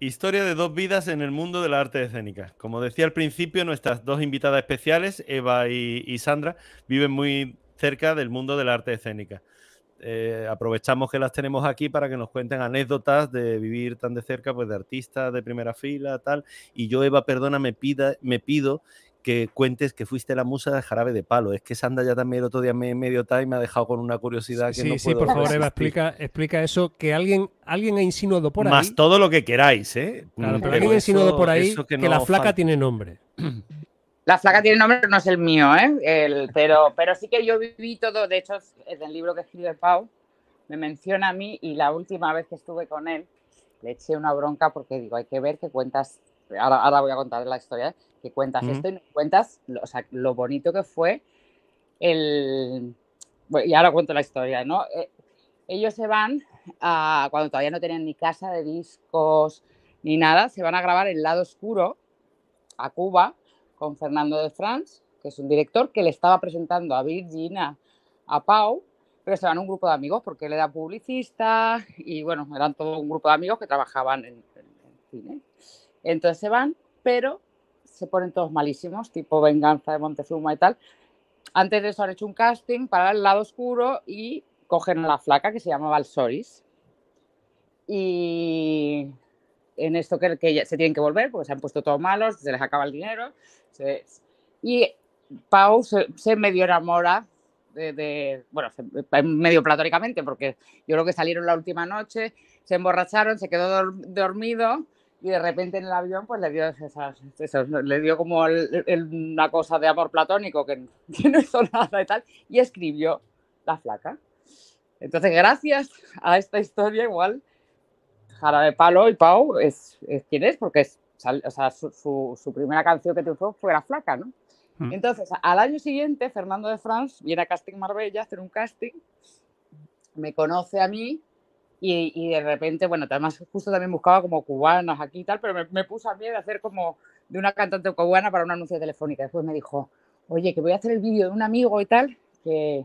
Historia de dos vidas en el mundo de la arte escénica. Como decía al principio, nuestras dos invitadas especiales, Eva y, y Sandra, viven muy cerca del mundo de la arte escénica. Eh, aprovechamos que las tenemos aquí para que nos cuenten anécdotas de vivir tan de cerca, pues de artistas de primera fila, tal. Y yo, Eva, perdona, me, pida, me pido que cuentes que fuiste la musa de Jarabe de Palo. Es que Sandra ya también el otro día me medio time me ha dejado con una curiosidad que Sí, no sí, puedo por favor, Eva, explica, explica eso, que alguien, alguien ha insinuado por Más ahí. todo lo que queráis, ¿eh? Claro, Mm, pero alguien ha insinuado por ahí que, no la flaca falta. tiene nombre. La flaca tiene nombre, pero no es el mío, ¿eh? El- pero, pero sí que yo viví todo, de hecho, en el libro que escribe Pau, me menciona a mí y la última vez que estuve con él, le eché una bronca porque digo, hay que ver que cuentas, ahora, ahora voy a contar la historia, ¿eh? que cuentas esto y cuentas lo, o sea, lo bonito que fue el... bueno, y ahora cuento la historia, ¿no? Eh, ellos se van a, cuando todavía no tenían ni casa de discos ni nada, se van a grabar El lado oscuro a Cuba con Fernando de France, que es un director que le estaba presentando a Virginia, a Pau, pero se van un grupo de amigos porque él era publicista y bueno, eran todo un grupo de amigos que trabajaban en, en- en cine. Entonces se van, pero se ponen todos malísimos, tipo Venganza de Montezuma y tal. Antes de eso han hecho un casting para el lado oscuro y cogen a la flaca que se llamaba Alsoris. Y en esto que, que se tienen que volver porque se han puesto todos malos, se les acaba el dinero. Se- y Pau se, se medio enamora de, de- bueno, se- medio platóricamente, porque yo creo que salieron la última noche, se emborracharon, se quedó dor- dormido y de repente en el avión pues le dio esas- eso, le dio como el- el- una cosa de amor platónico que, que no hizo nada y tal, y escribió La Flaca. Entonces, gracias a esta historia, igual, Jarabe Palo y Pau es, es quien es, porque es, sal- o sea, su, su- su primera canción que triunfó fue La Flaca, ¿no? Mm. Entonces, al año siguiente, Fernando de France viene a Casting Marbella a hacer un casting, me conoce a mí y, y de repente, bueno, además justo también buscaba como cubanas aquí y tal, pero me, me puso a mí de hacer como de una cantante cubana para un anuncio telefónica. Después me dijo, oye, que voy a hacer el vídeo de un amigo y tal, que,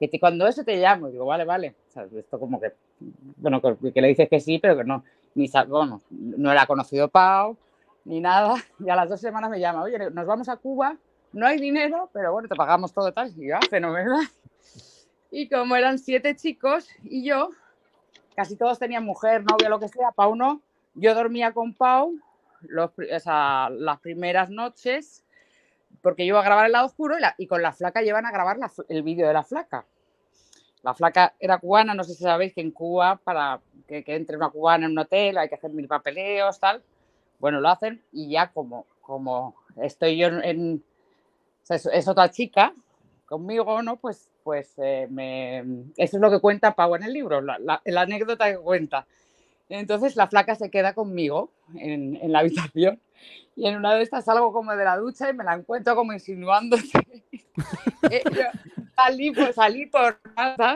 que te- cuando eso te llamo. Y digo, vale, vale. O sea, esto como que, bueno, que, que le dices que sí, pero que no. Ni, bueno, no era conocido Pau, ni nada. <laughs> Y a las dos semanas me llama, oye, nos vamos a Cuba, no hay dinero, pero bueno, te pagamos todo tal. Y yo, ah, fenomenal. Y como eran siete chicos y yo, casi todos tenían mujer, novia, lo que sea, Pau no. Yo dormía con Pau los las primeras noches porque yo iba a grabar el lado oscuro y, la- con la flaca llevan a grabar la el vídeo de la flaca. La flaca era cubana, no sé si sabéis que en Cuba, para que, que entre una cubana en un hotel, hay que hacer mil papeleos, tal. Bueno, lo hacen y ya como, como estoy yo en... en- o sea, es, es otra chica conmigo, ¿no? Pues, pues eh, me, eso es lo que cuenta Pau en el libro, la, la- la anécdota que cuenta. Entonces la flaca se queda conmigo en, en la habitación Y en una de estas salgo como de la ducha y me la encuentro como insinuándose. <laughs> <laughs> Salí por, salí por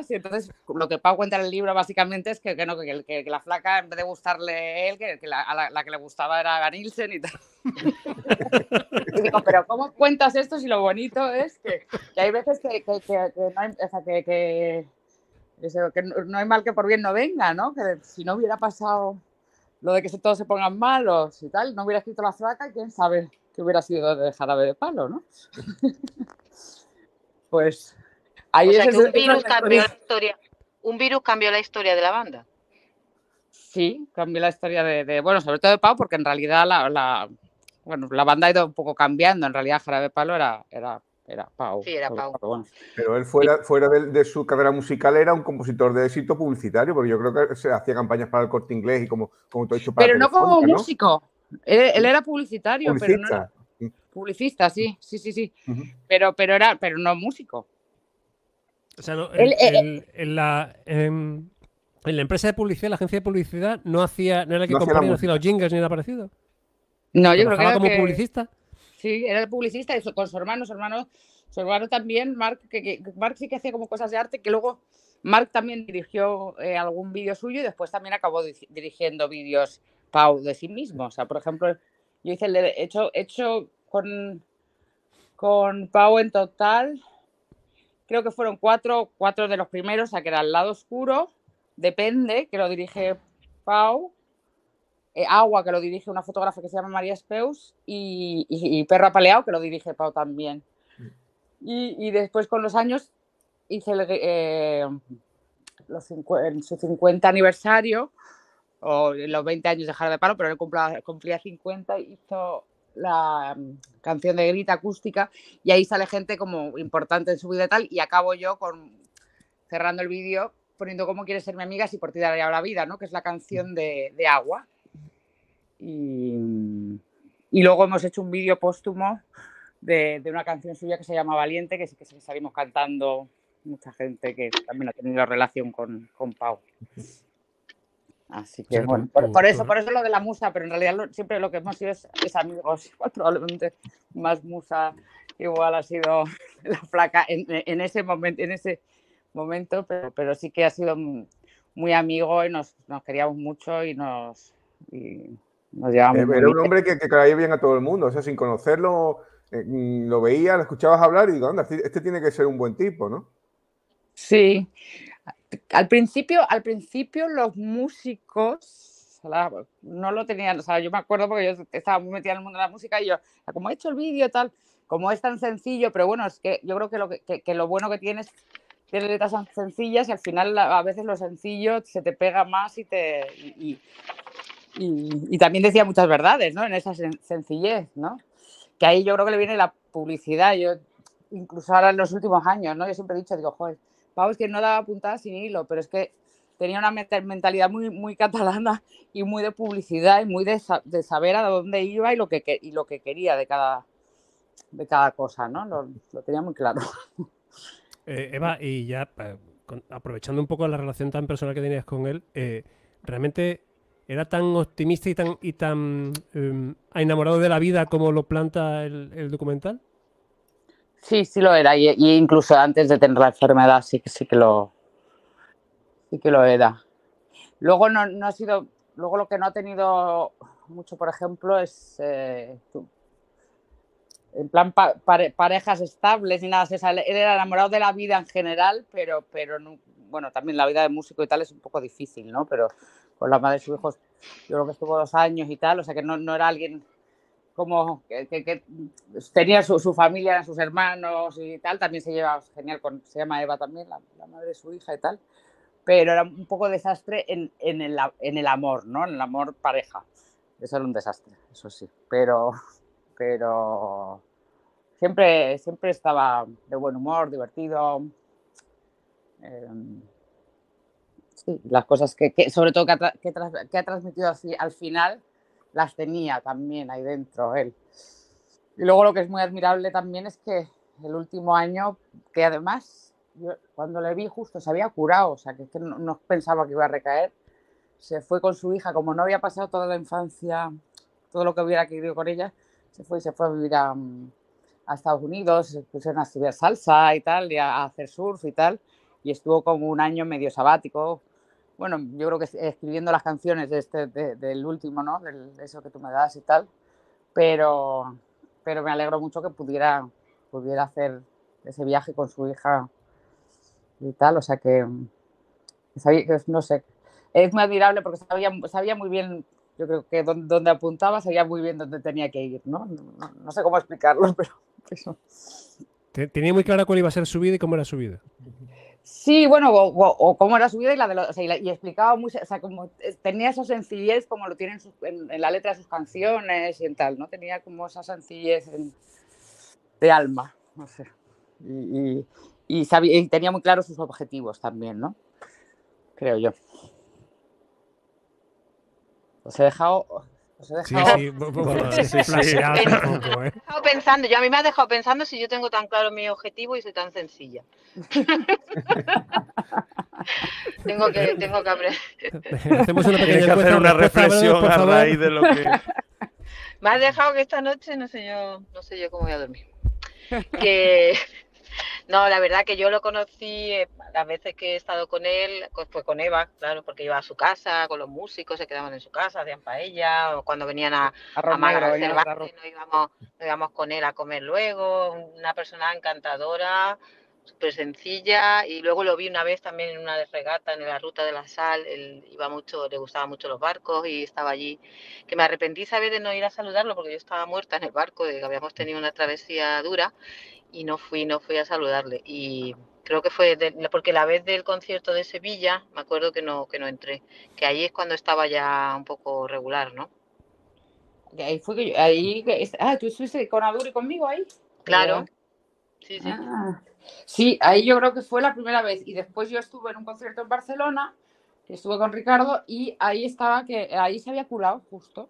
y entonces lo que Pau cuenta en el libro básicamente es que, que no, que, que, la flaca en vez de gustarle él, que, la, a la, que le gustaba era Ganilsen y tal. <laughs> y digo, pero ¿cómo cuentas esto si lo bonito es que, hay veces que, no hay, o sea, que, no hay mal que por bien no venga, ¿no? Que si no hubiera pasado lo de que todos se pongan malos y tal, no hubiera escrito la flaca y quién sabe qué hubiera sido de jarabe de palo, ¿no? <laughs> pues ahí o sea que un virus cambió la historia. Un virus cambió la historia de la banda. Sí, cambió la historia de, bueno, sobre todo de Pau, porque en realidad la, bueno, la banda ha ido un poco cambiando. En realidad, Jarabe de Palo era, era era Pau. Sí, era Pau. Pero él fuera, fuera de, su carrera musical era un compositor de éxito publicitario, porque yo creo que se hacía campañas para el corte inglés y como, como tú has dicho para Pero no como músico. Él, era publicitario, pero no era... Publicista, sí, sí, sí, sí. pero, pero era, pero no músico. O sea, no, en, la, en, la empresa de publicidad, la agencia de publicidad, no hacía, no era que no componía, hacía los jingles ni nada parecido. No, yo creo que era como publicista. Sí, era el publicista y con su hermano, su hermano, su hermano también, Mark, que, Mark sí que hacía como cosas de arte, que luego Mark también dirigió eh, algún vídeo suyo y después también acabó dirigiendo vídeos Pau de sí mismo. O sea, por ejemplo, yo hice el de, hecho, hecho con, con Pau en total, creo que fueron cuatro, cuatro de los primeros, o sea, que era El lado oscuro, Depende, que lo dirige Pau, eh, Agua, que lo dirige una fotógrafa que se llama María Speus, y, y, Perro Apaleado, que lo dirige Pau también. Y, después con los años hice eh, los su 50 aniversario, o los 20 años de Jara de Palo, pero él cumplía, cumplía 50, hizo la mm, canción de grita acústica y ahí sale gente como importante en su vida y tal, y acabo yo con cerrando el vídeo poniendo cómo quieres ser mi amiga si por ti daría la vida, ¿no? Que es la canción de, de Agua. Y, luego hemos hecho un vídeo póstumo de, una canción suya que se llama Valiente, que que salimos cantando mucha gente que también ha tenido relación con, con Pau. Así que bueno, por, eso, por eso lo de la musa, pero en realidad siempre lo que hemos sido es, amigos. <laughs> probablemente más musa igual ha sido <laughs> la placa en, ese momento, en ese momento, pero, pero sí que ha sido muy amigo y nos, nos queríamos mucho y nos eh, era un hombre que, que, caía bien a todo el mundo, o sea, sin conocerlo, eh, mm, lo veía, lo escuchabas hablar y digo, anda, este, este tiene que ser un buen tipo, ¿no? Sí. Al principio, al principio los músicos no lo tenían, o sea, yo me acuerdo porque yo estaba muy metida en el mundo de la música y yo, como he hecho el vídeo tal, como es tan sencillo, pero bueno, es que yo creo que lo, que, lo bueno que tienes tiene letras sencillas y al final a veces lo sencillo se te pega más y te y, también decía muchas verdades, ¿no? En esa sencillez, ¿no? Que ahí yo creo que le viene la publicidad. Yo, incluso ahora en los últimos años, ¿no? Yo siempre he dicho, digo, joder, Es que no daba puntadas sin hilo, pero es que tenía una mentalidad muy, muy catalana y muy de publicidad y muy de, saber a dónde iba y lo que, y lo que quería de cada, de cada cosa, ¿no? Lo, tenía muy claro. <laughs> Eh, Eva, y ya aprovechando un poco la relación tan personal que tenías con él, eh, realmente era tan optimista y tan, y tan em, enamorado de la vida como lo planta el, documental? Sí, sí lo era. Y, incluso antes de tener la enfermedad sí que sí que lo sí que lo era. Luego no, ha sido. Luego lo que no ha tenido mucho, por ejemplo, es eh, en plan parejas estables y nada. él era enamorado de la vida en general, pero, pero bueno, también la vida de músico y tal es un poco difícil, ¿no? Pero con la madre de sus hijos, yo creo que estuvo dos años y tal, o sea que no, no era alguien como que, tenía su, su, familia, sus hermanos y tal, también se lleva genial con, se llama Eva también, la, madre de su hija y tal, pero era un poco desastre en, en, el, en el amor, ¿no? En el amor pareja. Eso era un desastre, eso sí, pero, pero siempre, siempre estaba de buen humor, divertido. Eh, las cosas que, sobre todo que ha, transmitido así, al final, las tenía también ahí dentro él. Y luego lo que es muy admirable también es que el último año, que además, yo cuando le vi justo se había curado, o sea, que, no, pensaba que iba a recaer, se fue con su hija, como no había pasado toda la infancia todo lo que hubiera querido con ella, se fue y se fue a vivir a, mm, Estados Unidos, se pusieron a estudiar salsa y tal, y a, a hacer surf y tal, y estuvo como un año medio sabático. Bueno, yo creo que es- escribiendo las canciones de este, de- del último, ¿no? Del, de eso que tú me das y tal, pero, pero me alegro mucho que pudiera, pudiera hacer ese viaje con su hija y tal, o sea que, que no sé, es muy admirable porque sabía, sabía muy bien, yo creo que dónde apuntaba, sabía muy bien dónde tenía que ir, ¿no? No, no- sé cómo explicarlo, <laughs> pero eso. Te- Tenía muy clara cuál iba a ser su vida y cómo era su vida. Sí, bueno, o, cómo era su vida y la de y, la- y explicaba muy, o sea, como eh, tenía esa sencillez como lo tienen en, en la letra de sus canciones y en tal, ¿no? Tenía como esa sencillez en- de alma, no sé. Y, y- y sabía, y tenía muy claros sus objetivos también, ¿no? Creo yo. Os he dejado, os he Sí, dejado sí, Bueno, sí, sí. flasheado un poco, ¿eh? he estado pensando, yo a mí me has dejado pensando si yo tengo tan claro mi objetivo y soy tan sencilla. <laughs> tengo que, tengo que aprender. <laughs> Hacemos una pequeña que hacer reflexión a raíz de lo que. <laughs> Me has dejado que esta noche no sé yo, no sé yo cómo voy a dormir. Que no, la verdad que yo lo conocí eh, las veces que he estado con él, pues fue con Eva, claro, porque iba a su casa, con los músicos, se quedaban en su casa, hacían paella, o cuando venían a, a a venían a hacer Cervantes, arroz. nos íbamos, nos íbamos con él a comer luego, una persona encantadora, súper sencilla, y luego lo vi una vez también en una regata en la ruta de la sal, él iba mucho, le gustaban mucho los barcos y estaba allí, que me arrepentí, ¿sabes?, de no ir a saludarlo porque yo estaba muerta en el barco, de que habíamos tenido una travesía dura, y no fui, no fui a saludarle, y creo que fue de- porque la vez del concierto de Sevilla, me acuerdo que no, que no entré, que ahí es cuando estaba ya un poco regular, ¿no? Y ahí fue que yo, ahí, ah, tú estuviste con Aduri conmigo ahí. Claro. Sí, sí. Ah, sí, ahí yo creo que fue la primera vez. Y después yo estuve en un concierto en Barcelona, que estuve con Ricardo, y ahí estaba que ahí se había curado justo.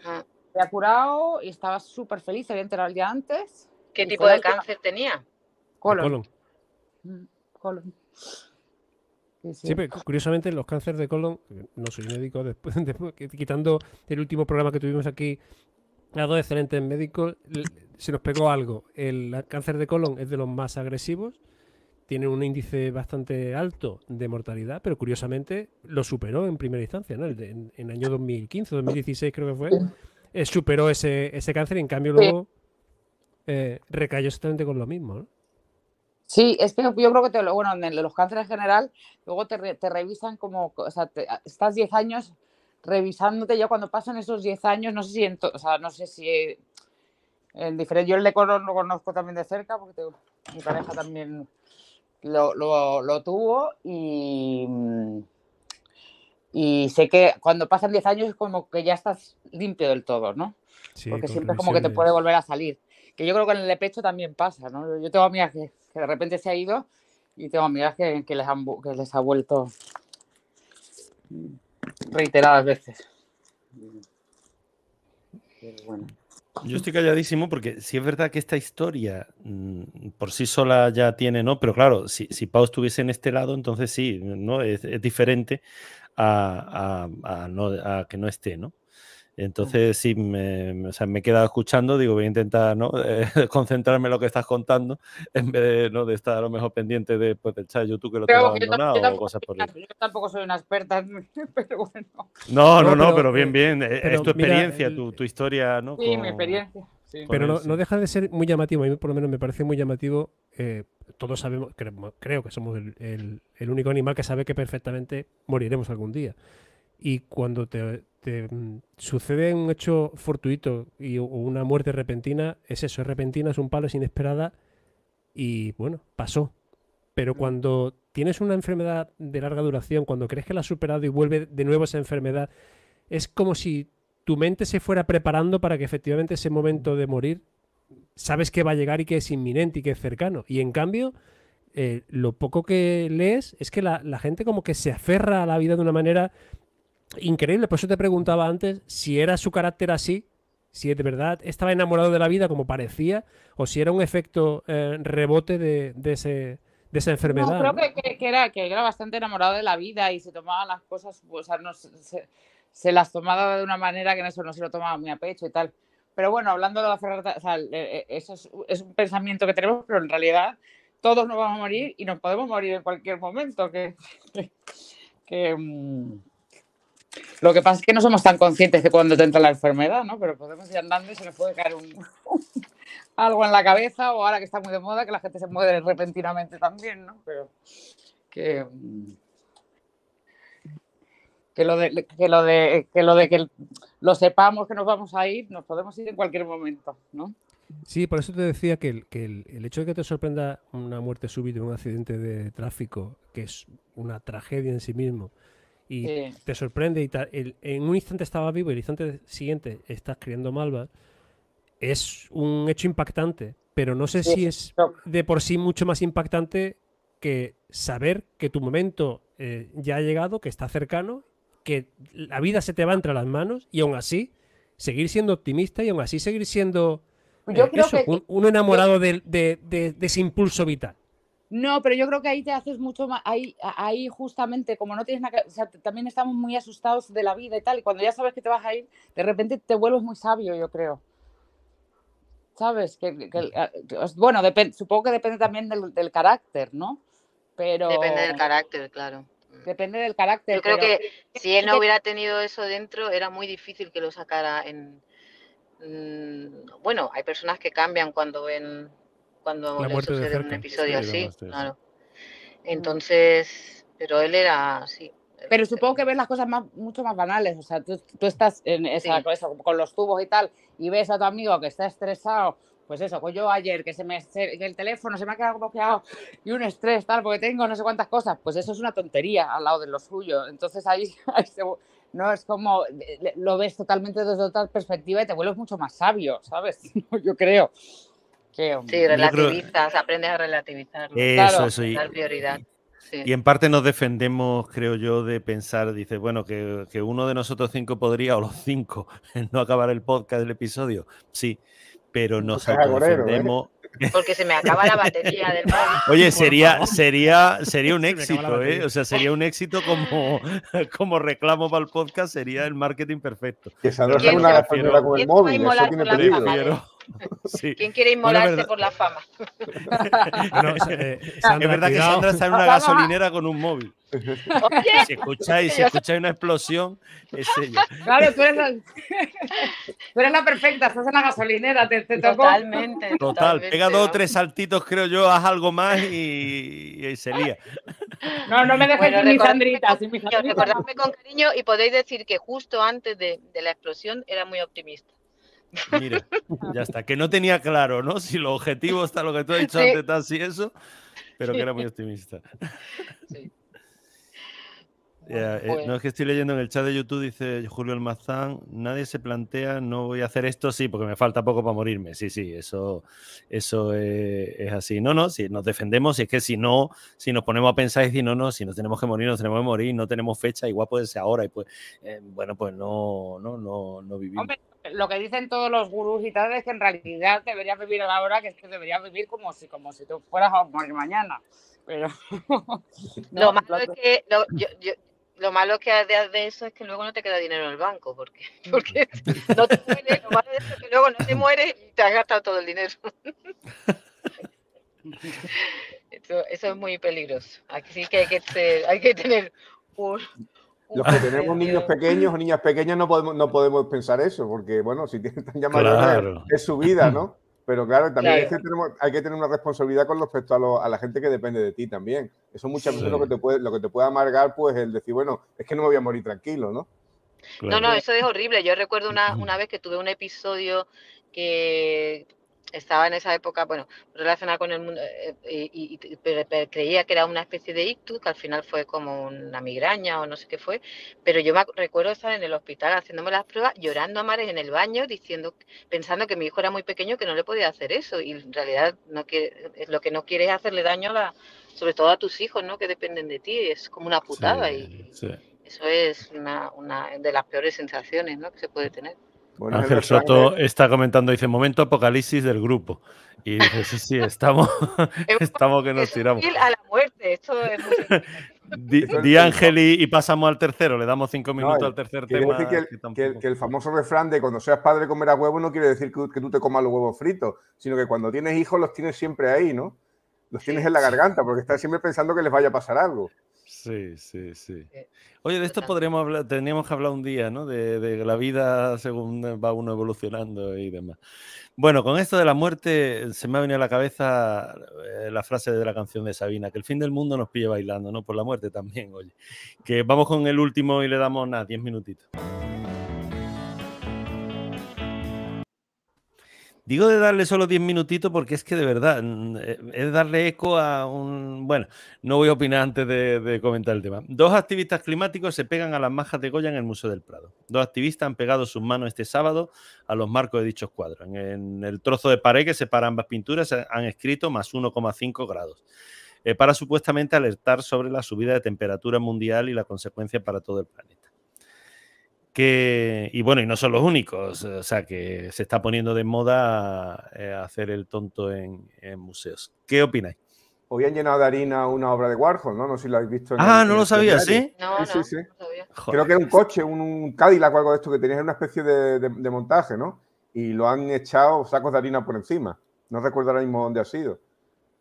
Ajá. Se había curado y estaba súper feliz, se había enterado el día antes. ¿Qué tipo de cáncer tenía? Colon. Colon. Mm, colon. Sí, sí. Sí, pero curiosamente los cánceres de colon, no soy médico, después, <laughs> después- quitando el último programa que tuvimos aquí, a dos excelentes médicos, se nos pegó algo. El cáncer de colon es de los más agresivos, tiene un índice bastante alto de mortalidad, pero curiosamente lo superó en primera instancia, ¿no? En, en el año 2015, 2016 creo que fue, eh, superó ese, ese cáncer y en cambio luego eh, recayó exactamente con lo mismo, ¿no? Sí, es que yo creo que te bueno, en los cánceres en general, luego te, re- te revisan como, o sea, te- estás 10 años revisándote, ya cuando pasan esos 10 años, no sé si, en o sea, no sé si eh, en diferente, yo el de colon lo conozco también de cerca, porque tengo- mi pareja también lo, lo- lo tuvo y, mm, y sé que cuando pasan 10 años es como que ya estás limpio del todo, ¿no? Sí, porque siempre es como que te puede volver a salir. Que yo creo que en el de pecho también pasa, ¿no? Yo tengo amigas que, que de repente se ha ido y tengo amigas que, que les, han, que les ha vuelto reiteradas veces. Pero bueno. Yo estoy calladísimo porque sí es verdad que esta historia mm, por sí sola ya tiene, ¿no? Pero claro, si, si Pau estuviese en este lado, entonces sí, ¿no? Es, es diferente a, a- a no- a que no esté, ¿no? Entonces sí, me, o sea, me he quedado escuchando, digo, voy a intentar ¿no? <laughs> Eh, concentrarme en lo que estás contando, en vez de, ¿no? de estar a lo mejor pendiente de, pues, del chat de YouTube que lo tengo abandonado o cosas por el- yo tampoco soy una experta, <laughs> pero bueno. No, no, No, no, pero, pero bien, eh, bien. eh, pero es tu mira, experiencia, el- tu, tu historia, ¿no? Sí, mi Con- experiencia. sí. Pero no, no deja de ser muy llamativo, a mí por lo menos me parece muy llamativo. eh, todos sabemos, creo, creo que somos el, el- el único animal que sabe que perfectamente moriremos algún día. Y cuando te, te, mm, sucede un hecho fortuito y, o una muerte repentina, es eso, es repentina, es un palo, es inesperada y bueno, pasó. Pero cuando tienes una enfermedad de larga duración, cuando crees que la has superado y vuelve de nuevo esa enfermedad, es como si tu mente se fuera preparando para que efectivamente ese momento de morir sabes que va a llegar y que es inminente y que es cercano. Y en cambio, eh, lo poco que lees es que la, la gente como que se aferra a la vida de una manera increíble. Por eso te preguntaba antes si era su carácter así, si de verdad estaba enamorado de la vida como parecía, o si era un efecto eh, rebote de, de ese, de esa enfermedad. No, creo ¿no? que, que- era, que era bastante enamorado de la vida y se tomaba las cosas, o sea, no, se, las tomaba de una manera que en eso no se lo tomaba muy a pecho y tal. Pero bueno, hablando de la ferrata, o sea, eh, eso es, es, un pensamiento que tenemos, pero en realidad todos nos vamos a morir y nos podemos morir en cualquier momento. Que, que, que mm, lo que pasa es que no somos tan conscientes de cuando te entra la enfermedad, ¿no? Pero podemos ir andando y se nos puede caer <laughs> algo en la cabeza o ahora que está muy de moda que la gente se muere repentinamente también, ¿no? Pero que, que lo de que lo de que lo de que lo sepamos que nos vamos a ir, nos podemos ir en cualquier momento, ¿no? Sí, por eso te decía que, el, que el, el, hecho de que te sorprenda una muerte súbita, un accidente de tráfico, que es una tragedia en sí mismo, y sí. te sorprende y tal, el, en un instante estaba vivo y el instante siguiente estás criando malvas, es un hecho impactante, pero no sé sí. si es de por sí mucho más impactante que saber que tu momento eh, ya ha llegado, que está cercano, que la vida se te va entre las manos y aún así seguir siendo optimista y aún así seguir siendo yo eh, creo eso, que, un, un, enamorado yo, de, de, de, de, ese impulso vital. No, pero yo creo que ahí te haces mucho más, ahí, ahí justamente, como no tienes nada que, o sea, también estamos muy asustados de la vida y tal, y cuando ya sabes que te vas a ir, de repente te vuelves muy sabio, yo creo. ¿Sabes? Que, que, que bueno, depende, supongo que depende también del, del, carácter, ¿no? Pero... Depende del carácter, claro. Depende del carácter. Yo creo pero... que si él no hubiera tenido eso dentro, era muy difícil que lo sacara en, Mm, bueno, hay personas que cambian cuando ven cuando la les sucede un episodio sí, así, claro. Entonces, pero él era así. Pero supongo que ves las cosas más, mucho más banales, o sea, tú, tú estás en esa, sí. eso, con los tubos y tal, y ves a tu amigo que está estresado, pues eso, pues yo ayer que se me que el teléfono se me ha quedado bloqueado y un estrés tal, porque tengo no sé cuántas cosas, pues eso es una tontería al lado de lo suyo. Entonces ahí, <laughs> ahí se, ¿no? Es como lo ves totalmente desde otra perspectiva y te vuelves mucho más sabio, ¿sabes? <laughs> Yo creo. Sí, relativizas, creo... aprendes a relativizar. Eso, claro, eso. Y, prioridad. Sí. Y en parte nos defendemos, creo yo, de pensar, dice, bueno, que, que, uno de nosotros cinco podría, o los cinco, <laughs> no acabar el podcast del episodio. Sí, pero nos autodefendemos. ¿eh? Porque se me acaba la batería del móvil. <laughs> Oye, sería, sería, sería un éxito, ¿eh? O sea, sería un éxito como, <laughs> como reclamo para el podcast, sería el marketing perfecto. Que se una con el móvil, eso tiene peligro. Sí. ¿Quién quiere inmolarse bueno, por la fama? <laughs> no, eh, Sandra, es verdad que Sandra está en una gasolinera con un móvil. Oye, si escucháis, si escucháis una explosión, es ella. Claro, tú eres, la, tú eres la perfecta, estás en la gasolinera, te, te tocó. Totalmente. Total, totalmente, pega dos o tres saltitos, creo yo, haz algo más y, y se lía. No, no me dejes bueno, sin mi Sandrita. Sin mi Sandrita. Recordadme con cariño y podéis decir que justo antes de, de la explosión era muy optimista. Mira, <laughs> ya está. Que no tenía claro, ¿no? Si lo objetivo está lo que tú has dicho sí. antes, tal, si eso, pero que era muy optimista. Sí. Yeah, pues... eh, no es que estoy leyendo en el chat de YouTube, dice Julio Almazán, nadie se plantea, no voy a hacer esto, sí, porque me falta poco para morirme. Sí, sí, eso, eso es, es, así. No, no, si nos defendemos, y es que si no, si nos ponemos a pensar y decir, no, no, si nos tenemos que morir, nos tenemos que morir, no tenemos fecha, igual puede ser ahora, y pues, eh, bueno, pues no, no, no, no vivimos. Hombre, lo que dicen todos los gurús y tal es que en realidad deberías vivir a la hora que es que deberías vivir como si, como si tú fueras a morir mañana. Pero <laughs> no, lo malo es que lo, yo, yo, lo malo que de, de, eso es que luego no te queda dinero en el banco, porque, porque no te mueres, lo malo de eso es que luego no te mueres y te has gastado todo el dinero. <laughs> Eso, eso es muy peligroso. Aquí que hay que, ser, hay que tener un, los que tenemos niños pequeños o niñas pequeñas no podemos, no podemos pensar eso, porque, bueno, si tienen tan llamados, claro. es su vida, ¿no? Pero claro, también claro. Es que tenemos, hay que tener una responsabilidad con respecto a, lo, a, la gente que depende de ti también. Eso muchas veces lo, que te puede, lo que te puede amargar, pues, el decir, bueno, es que no me voy a morir tranquilo, ¿no? Claro. No, no, eso es horrible. Yo recuerdo una, una vez que tuve un episodio que estaba en esa época, bueno, relacionada con el mundo, eh, y, y, y, creía que era una especie de ictus, que al final fue como una migraña o no sé qué fue, pero yo me recuerdo estar en el hospital haciéndome las pruebas, llorando a mares en el baño, diciendo, pensando que mi hijo era muy pequeño, que no le podía hacer eso, y en realidad no quiere, lo que no quiere es hacerle daño a la, sobre todo a tus hijos, ¿no? Que dependen de ti, es como una putada, sí, y sí. eso es una, una de las peores sensaciones, ¿no? Que se puede tener. Bueno, Ángel Soto está comentando, dice, momento apocalipsis del grupo. Y dice, sí, sí, estamos, <laughs> <laughs> estamos que nos tiramos. A la muerte, esto es muy <laughs> Di, di el- Ángel y, y pasamos al tercero. Le damos cinco minutos al tercer tema. decir que el, que que tampoco- el- que el famoso refrán de cuando seas padre comerás huevos no quiere decir que, que tú te comas los huevos fritos, sino que cuando tienes hijos los tienes siempre ahí, ¿no? Los tienes en la garganta porque estás siempre pensando que les vaya a pasar algo. Sí, sí, sí. Sí, Oye, de esto total. podríamos hablar, teníamos que hablar un día, ¿no? De, de la vida según va uno evolucionando y demás. Bueno, con esto de la muerte se me ha venido a la cabeza eh, la frase de la canción de Sabina, que el fin del mundo nos pille bailando, ¿no? Por la muerte también, oye. Que vamos con el último y le damos nada, 10 minutitos. Digo de darle solo 10 minutitos porque es que de verdad eh, es darle eco a un... Bueno, no voy a opinar antes de, comentar el tema. Dos activistas climáticos se pegan a las majas de Goya en el Museo del Prado. Dos activistas han pegado sus manos este sábado a los marcos de dichos cuadros. En, el trozo de pared que separa ambas pinturas han escrito más 1,5 grados. eh, para supuestamente alertar sobre la subida de temperatura mundial y la consecuencia para todo el planeta. Que, y bueno, y no son los únicos, o sea que se está poniendo de moda eh, hacer el tonto en, en museos. ¿Qué opináis? Hoy han llenado de harina una obra de Warhol, ¿no? No sé si lo habéis visto. en Ah, el- no en lo sabía. ¿sí? No, Sí, no, sí, sí. no sabía. Creo que era un coche, un, un Cadillac o algo de esto que tenías una especie de, de- de montaje, ¿no? Y lo han echado sacos de harina por encima. No recuerdo ahora mismo dónde ha sido.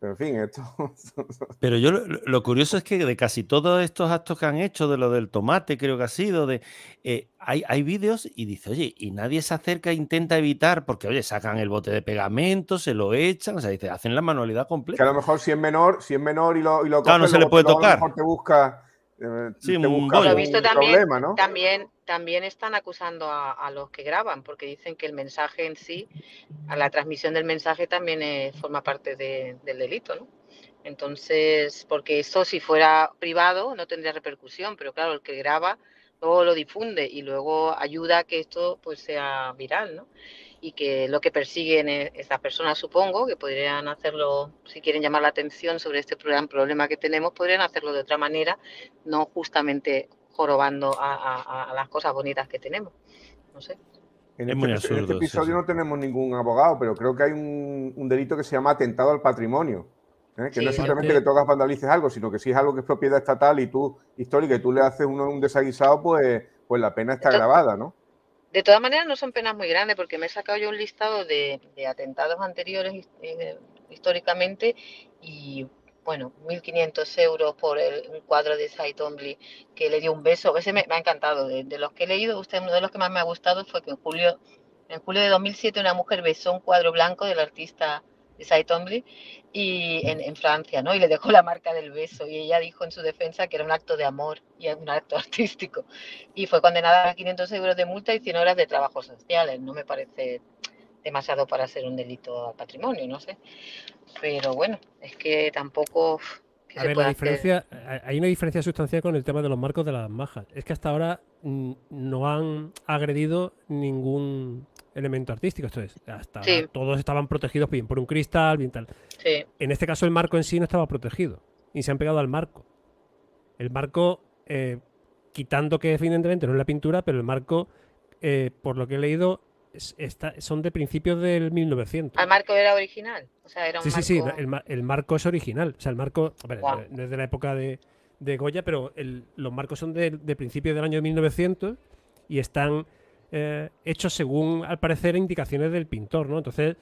Pero en fin, esto. <laughs> Pero yo lo, lo curioso es que de casi todos estos actos que han hecho, de lo del tomate, creo que ha sido, de eh, hay, hay vídeos y dice, oye, y nadie se acerca e intenta evitar, porque oye, sacan el bote de pegamento, se lo echan, o sea, dice, hacen la manualidad que a completa. lo mejor si es menor, si es menor y lo, y lo Claro, no coges, se le puede luego a lo tocar. mejor te busca. Eh, Sí. Lo he visto un también, problema, ¿no? también, también están acusando a, a los que graban, porque dicen que el mensaje en sí, a la transmisión del mensaje también es- forma parte de- del delito, ¿no? Entonces, porque eso si fuera privado no tendría repercusión, pero claro, el que graba luego lo difunde y luego ayuda a que esto pues sea viral, ¿no? Y que lo que persiguen es- estas personas, supongo, que podrían hacerlo, si quieren llamar la atención sobre este gran problema que tenemos, podrían hacerlo de otra manera, no justamente jorobando a, a- a las cosas bonitas que tenemos. No sé. En Es este, muy en absurdo, este episodio sí. no tenemos ningún abogado, pero creo que hay un, un delito que se llama atentado al patrimonio. ¿eh? Que no es simplemente Aparte- que todas vandalices algo, sino que si es algo que es propiedad estatal y tú, histórica, y tú le haces uno- un desaguisado, pues, pues la pena está Entonces- grabada, ¿no? De todas maneras, no son penas muy grandes porque me he sacado yo un listado de, atentados anteriores eh, históricamente y, bueno, 1.500 euros por el- un cuadro de Cy Twombly que le dio un beso. Ese me, me ha encantado. De, de los que he leído, usted, uno de los que más me ha gustado fue que en julio, en julio de 2007 una mujer besó un cuadro blanco del artista Twombly y en, en Francia, ¿no? Y le dejó la marca del beso y ella dijo en su defensa que era un acto de amor y un acto <laughs> artístico y fue condenada a 500 euros de multa y 100 horas de trabajos sociales. No me parece demasiado para ser un delito al patrimonio, no sé. Pero bueno, es que tampoco... uf, ¿qué A ver, la diferencia, hay- hay una diferencia sustancial con el tema de los marcos de las majas. Es que hasta ahora mm, no han agredido ningún elemento artístico. Esto es, hasta Sí. todos estaban protegidos bien por un cristal, bien tal. Sí, En este caso el marco en sí no estaba protegido y se han pegado al marco. El marco, eh, quitando que evidentemente no es la pintura, pero el marco, eh, por lo que he leído, es- está- son de principios del 1900. ¿Al marco era original? O sea, era un Sí, sí, sí, marco- el, ma- el marco es original. O sea, el marco, no es de la época de, de Goya, pero el- los marcos son de, de principios del año 1900 y están eh, hechos según, al parecer, indicaciones del pintor, ¿no? Entonces,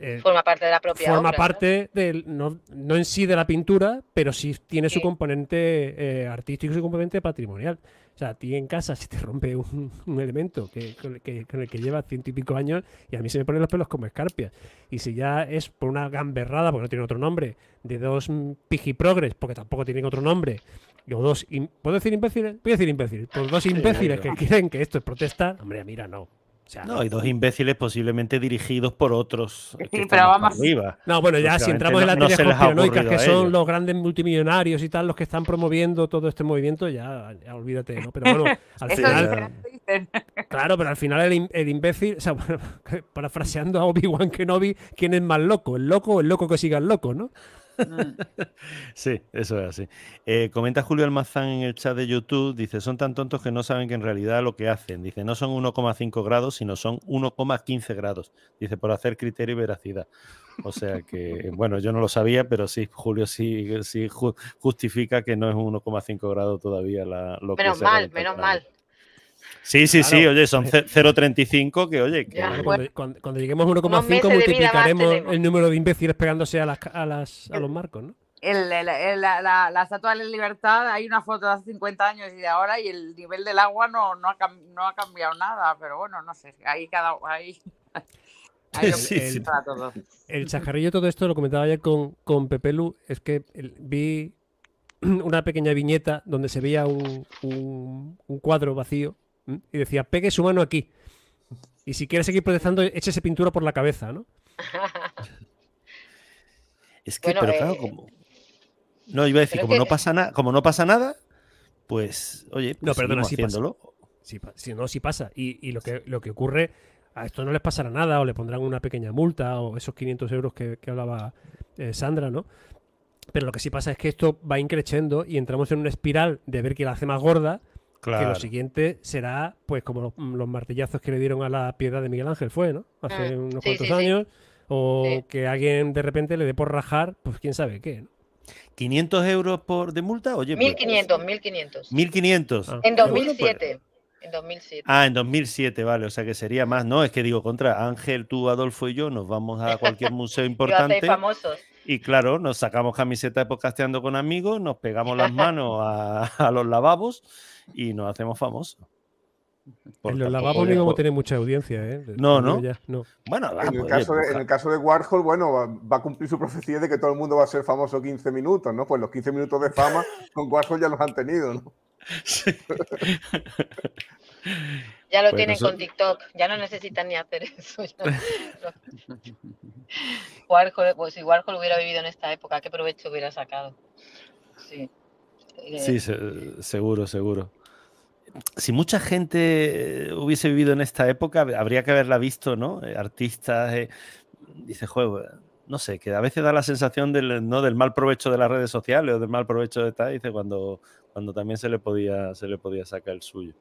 eh, Forma parte de la propia forma obra, ¿no? parte del, no, no en sí de la pintura, pero sí tiene su componente eh, artístico y su componente patrimonial. O sea, a ti en casa si te rompe un, <laughs> un elemento que, con, el que, con el que llevas ciento y pico años y a mí se me ponen los pelos como escarpias. Y si ya es por una gamberrada, porque no tiene otro nombre, de dos pijiprogres, porque tampoco tienen otro nombre, o dos, ¿puedo decir imbéciles? Voy a decir imbéciles. Por dos imbéciles que creen que esto es protesta, hombre, mira, no. O sea, No, y dos imbéciles posiblemente dirigidos por otros. <laughs> que Sí, pero más vamos- arriba. No, bueno, ya si entramos en no- las no teorías conspiranoicas, ocurrido que son los grandes multimillonarios y tal, los que están promoviendo todo este movimiento, ya, ya olvídate, ¿no? Pero bueno, <laughs> al final- <laughs> claro, pero al final el, im- el imbécil, o sea, parafraseando a Obi-Wan Kenobi, ¿quién es más loco? ¿El loco o el loco que siga el loco, no? Mm. <laughs> Sí, eso es así. Eh, comenta Julio Almazán en el chat de YouTube, dice, son tan tontos que no saben que en realidad lo que hacen. Dice, no son 1,5 grados, sino son 1,15 grados. Dice, por hacer criterio y veracidad. O sea que, <laughs> bueno, yo no lo sabía, pero sí, Julio sí, sí ju- justifica que no es 1,5 grados todavía la, lo que Menos se haga mal, en menos mal. Sí, sí, sí, oye, son ce- 0,35 que, oye, que... Ya, Cuando, bueno. cuando- cuando lleguemos a Unos 1,5 meses de vida más multiplicaremos el número de imbéciles pegándose a, las, a, las, a los marcos, ¿no? El- el- el- la, la- la estatua de la libertad, hay una foto de hace 50 años y de ahora, y el nivel del agua no, no, ha, cam- no ha cambiado nada, pero bueno, no sé, ahí cada. Ahí, ahí lo <laughs> Sí, sí. para todo. El chajarrillo todo esto lo comentaba ayer con, con Pepe Lu, es que el- vi <clears throat> una pequeña viñeta donde se veía un, un- un cuadro vacío ¿m? y decía, pegue su mano aquí. Y si quiere seguir protestando, échese pintura por la cabeza, ¿no? <laughs> Es que, Bueno, pero claro, eh, como... No, iba a decir, pero como que- no pasa nada, como no pasa nada, pues, oye, pues No, perdona, sí pasa. haciéndolo. Sí, pa- sí, no, sí pasa. Y, y lo, que, lo que ocurre, a esto no les pasará nada, o le pondrán una pequeña multa, o esos 500 euros que, que hablaba eh, Sandra, ¿no? Pero lo que sí pasa es que esto va increciendo y entramos en una espiral de ver quién la hace más gorda, que lo siguiente será, pues, como los, los martillazos que le dieron a la piedra de Miguel Ángel, fue, ¿no? Hace Mm, unos sí, cuantos sí, sí. años. O Sí. que alguien de repente le dé por rajar, pues quién sabe qué. ¿no? 500 euros por de multa, oye, pues, 1500, 1500. 1500. Ah. En Bueno, pues- 2007. En 2007. Ah, en 2007, vale, o sea que sería más. No, es que digo, contra Ángel, tú, Adolfo y yo nos vamos a cualquier <laughs> museo importante famosos. y claro, nos sacamos camiseta de podcasteando con amigos, nos pegamos las <laughs> manos a, a los lavabos y nos hacemos famosos. En los lavabos no íbamos a por- tener mucha audiencia, ¿eh? No, ¿no? ya, no. Bueno, va, En el, pues, caso de, en el caso de Warhol, bueno, va, va a cumplir su profecía de que todo el mundo va a ser famoso 15 minutos, ¿no? Pues los 15 minutos de fama <laughs> con Warhol ya los han tenido, ¿no? sí. <laughs> Ya lo Pues tienen con TikTok. Ya no necesitan ni hacer eso. <laughs> Warhol, pues si Warhol hubiera vivido en esta época, ¿qué provecho hubiera sacado? Sí. Eh, Sí, se- seguro, seguro. Si mucha gente eh, hubiese vivido en esta época, habría que haberla visto, ¿no? Eh, Artistas, dice, juego, no sé, que a veces da la sensación del, ¿no? del mal provecho de las redes sociales o del mal provecho de tal, dice, cuando, cuando también se le podía, se le podía sacar el suyo.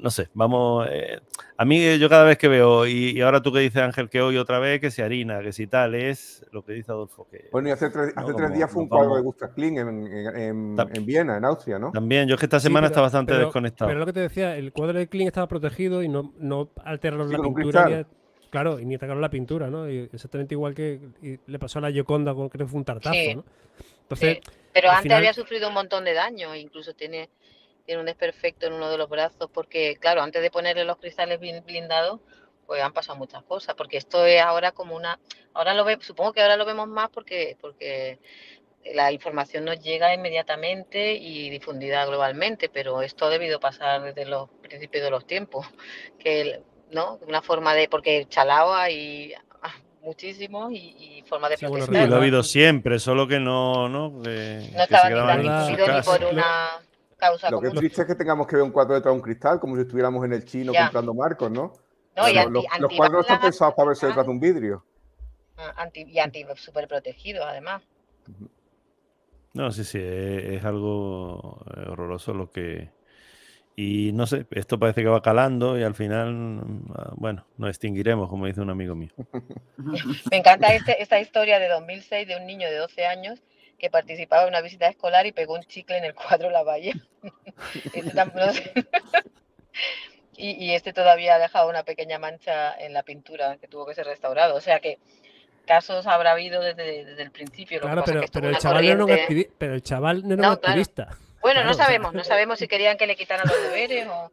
No sé, vamos. eh, a mí, eh, yo cada vez que veo, y, y ahora tú que dices, Ángel, que hoy otra vez, que se harina, que si tal, es lo que dice Adolfo. Que, Bueno, y hace tres, No, hace como tres días fue un cuadro vamos- de Gustav Kling en, en- en- Viena, en Austria, ¿no? También, yo es que esta Sí, semana pero- está bastante pero- desconectado. Pero lo que te decía, el cuadro de Kling estaba protegido y no, no alteraron Sí, la pintura. Claro, y ni atacaron la pintura, ¿no? Y exactamente igual que y le pasó a la Gioconda, con creo que fue un tartazo, Sí. ¿no? Entonces, Sí, Pero antes final- había sufrido un montón de daño, incluso tiene, tiene un desperfecto en uno de los brazos, porque claro, antes de ponerle los cristales blin- blindados, pues han pasado muchas cosas, porque esto es ahora como una, ahora lo ve, supongo que ahora lo vemos más porque, porque la información nos llega inmediatamente y difundida globalmente, pero esto ha debido pasar desde los principios de los tiempos, <laughs> que no, una forma de, porque chalao hay muchísimos y, y formas de Sí, bueno, Sí, lo ha habido siempre, solo que no, ¿no? Que, no que estaba ni ni por una causa Lo que es triste es que tengamos que ver un cuadro detrás de un cristal, como si estuviéramos en el chino Ya. comprando marcos, ¿no? No, y Los- anti, cuadros están pensados para verse detrás de un vidrio. ah, anti, y anti súper protegidos, además. No, sí, sí, es, es algo eh, horroroso lo que... Y no sé, esto parece que va calando y al final, mm, ah, bueno, nos extinguiremos, como dice un amigo mío. <laughs> Me encanta este- esta historia de 2006 de un niño de 12 años que participaba en una visita escolar y pegó un chicle en el cuadro La Valle. <laughs> Este y, y este todavía ha dejado una pequeña mancha en la pintura que tuvo que ser restaurado. O sea que casos habrá habido desde, desde el principio. Claro, es pero, que el chaval no pero el chaval no era No, un claro. activista. Bueno, Claro, no o sea- sabemos, no <laughs> sabemos si querían que le quitaran los deberes o...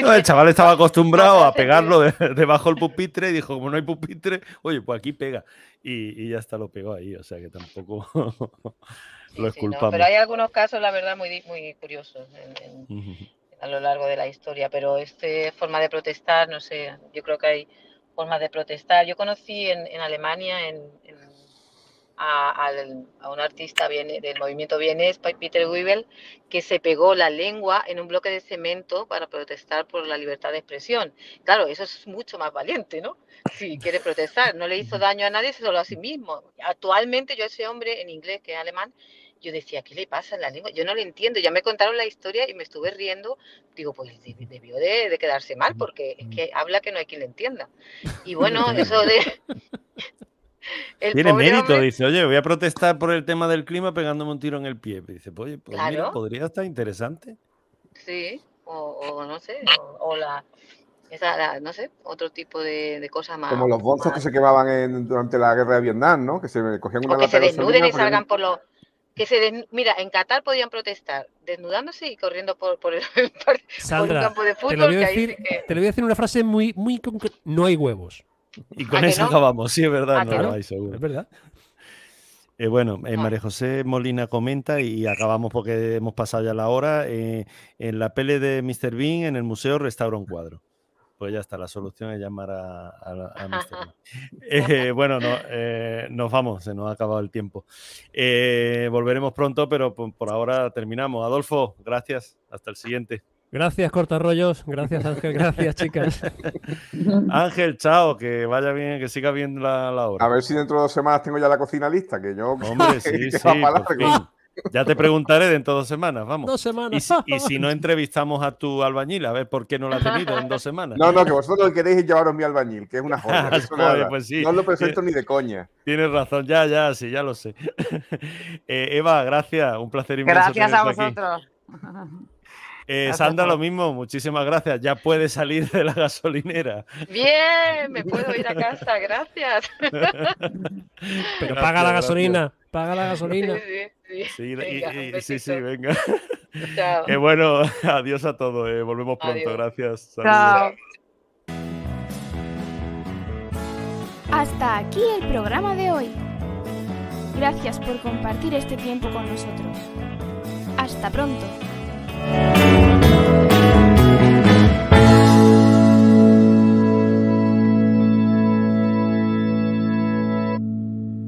No, el chaval estaba acostumbrado No a pegarlo de- debajo del pupitre y dijo, como no hay pupitre, oye, pues aquí pega. Y, y ya está, lo pegó ahí, o sea que tampoco <laughs> lo sí, no, esculpamos. Pero hay algunos casos, la verdad, muy, muy curiosos en- en- a lo largo de la historia, pero este forma de protestar, no sé, yo creo que hay formas de protestar. Yo conocí en, en Alemania, en- a, un artista viene- del movimiento vienés, Pa- Peter Weibel, que se pegó la lengua en un bloque de cemento para protestar por la libertad de expresión. Claro, eso es mucho más valiente, ¿no? Si quiere protestar, no le hizo daño a nadie, solo a sí mismo. Actualmente yo a ese hombre en inglés, que es alemán, yo decía, ¿qué le pasa en la lengua? Yo no lo entiendo. Ya me contaron la historia y me estuve riendo. Digo, pues debi- debió de, de quedarse mal porque es que habla que no hay quien le entienda. Y <laughs> bueno, eso de... <laughs> <laughs> <laughs> El Tiene mérito, hombre- dice, oye, voy a protestar por el tema del clima pegándome un tiro en el pie. Dice, oye, pues mira, podría estar interesante. Sí, o, o no sé, o, o la, esa, la- no sé, otro tipo de, de cosas más. Como los bonzos que se quemaban en- durante la guerra de Vietnam, ¿no? Que se cogían una o que se de desnuden y salgan por los... Que se Mira, en Qatar podían protestar desnudándose y corriendo por, por, el, <laughs> por un Sandra, campo de te fútbol. lo voy a que ahí decir, te lo voy a decir una frase muy, muy concreta. No hay huevos. <laughs> Y con ¿A que eso no? acabamos, sí, es verdad, ¿A no no? hay, seguro. Es verdad. Eh, bueno, eh, No. María José Molina comenta y acabamos porque hemos pasado ya la hora. eh, en la pele de Mr. Bean, en el museo, restaura un cuadro. Pues ya está, la solución es llamar a, a- a Mr. Bean. <laughs> Eh, bueno, no, eh, nos vamos, se nos ha acabado el tiempo. Eh, volveremos pronto, pero por, por ahora terminamos. Adolfo, gracias. Hasta el siguiente. Gracias, cortarrollos. Gracias, Ángel. Gracias, chicas. <laughs> Ángel, chao, que vaya bien, que siga bien la, la hora. A ver si dentro de dos semanas tengo ya la cocina lista, que yo Hombre, <laughs> sí, que sí. Ya te preguntaré dentro de dos semanas, vamos. Dos Y semanas. si, y si no entrevistamos a tu albañil, a ver por qué no la ha tenido en dos semanas. No, no, que vosotros lo que queréis es llevaros mi albañil, que es una joya. <laughs> Pues sí. No os lo presento ni de coña. Tienes razón, ya, ya, sí, ya lo sé. Eh, Eva, gracias, un placer inmenso. Gracias a aquí. Eh, Gracias Sandra, lo mismo, muchísimas gracias. Ya puedes salir de la gasolinera. Bien, me puedo ir a casa, gracias. <laughs> Pero Gracias, paga la gracias. gasolina. Paga la gasolina. sí, sí. Venga, y- un sí, sí, besito. venga. Chao. Que bueno, <laughs> adiós a todos. eh, volvemos pronto, Adiós. gracias. saludos. Chao. Hasta aquí el programa de hoy. Gracias por compartir este tiempo con nosotros. Hasta pronto. Thank you.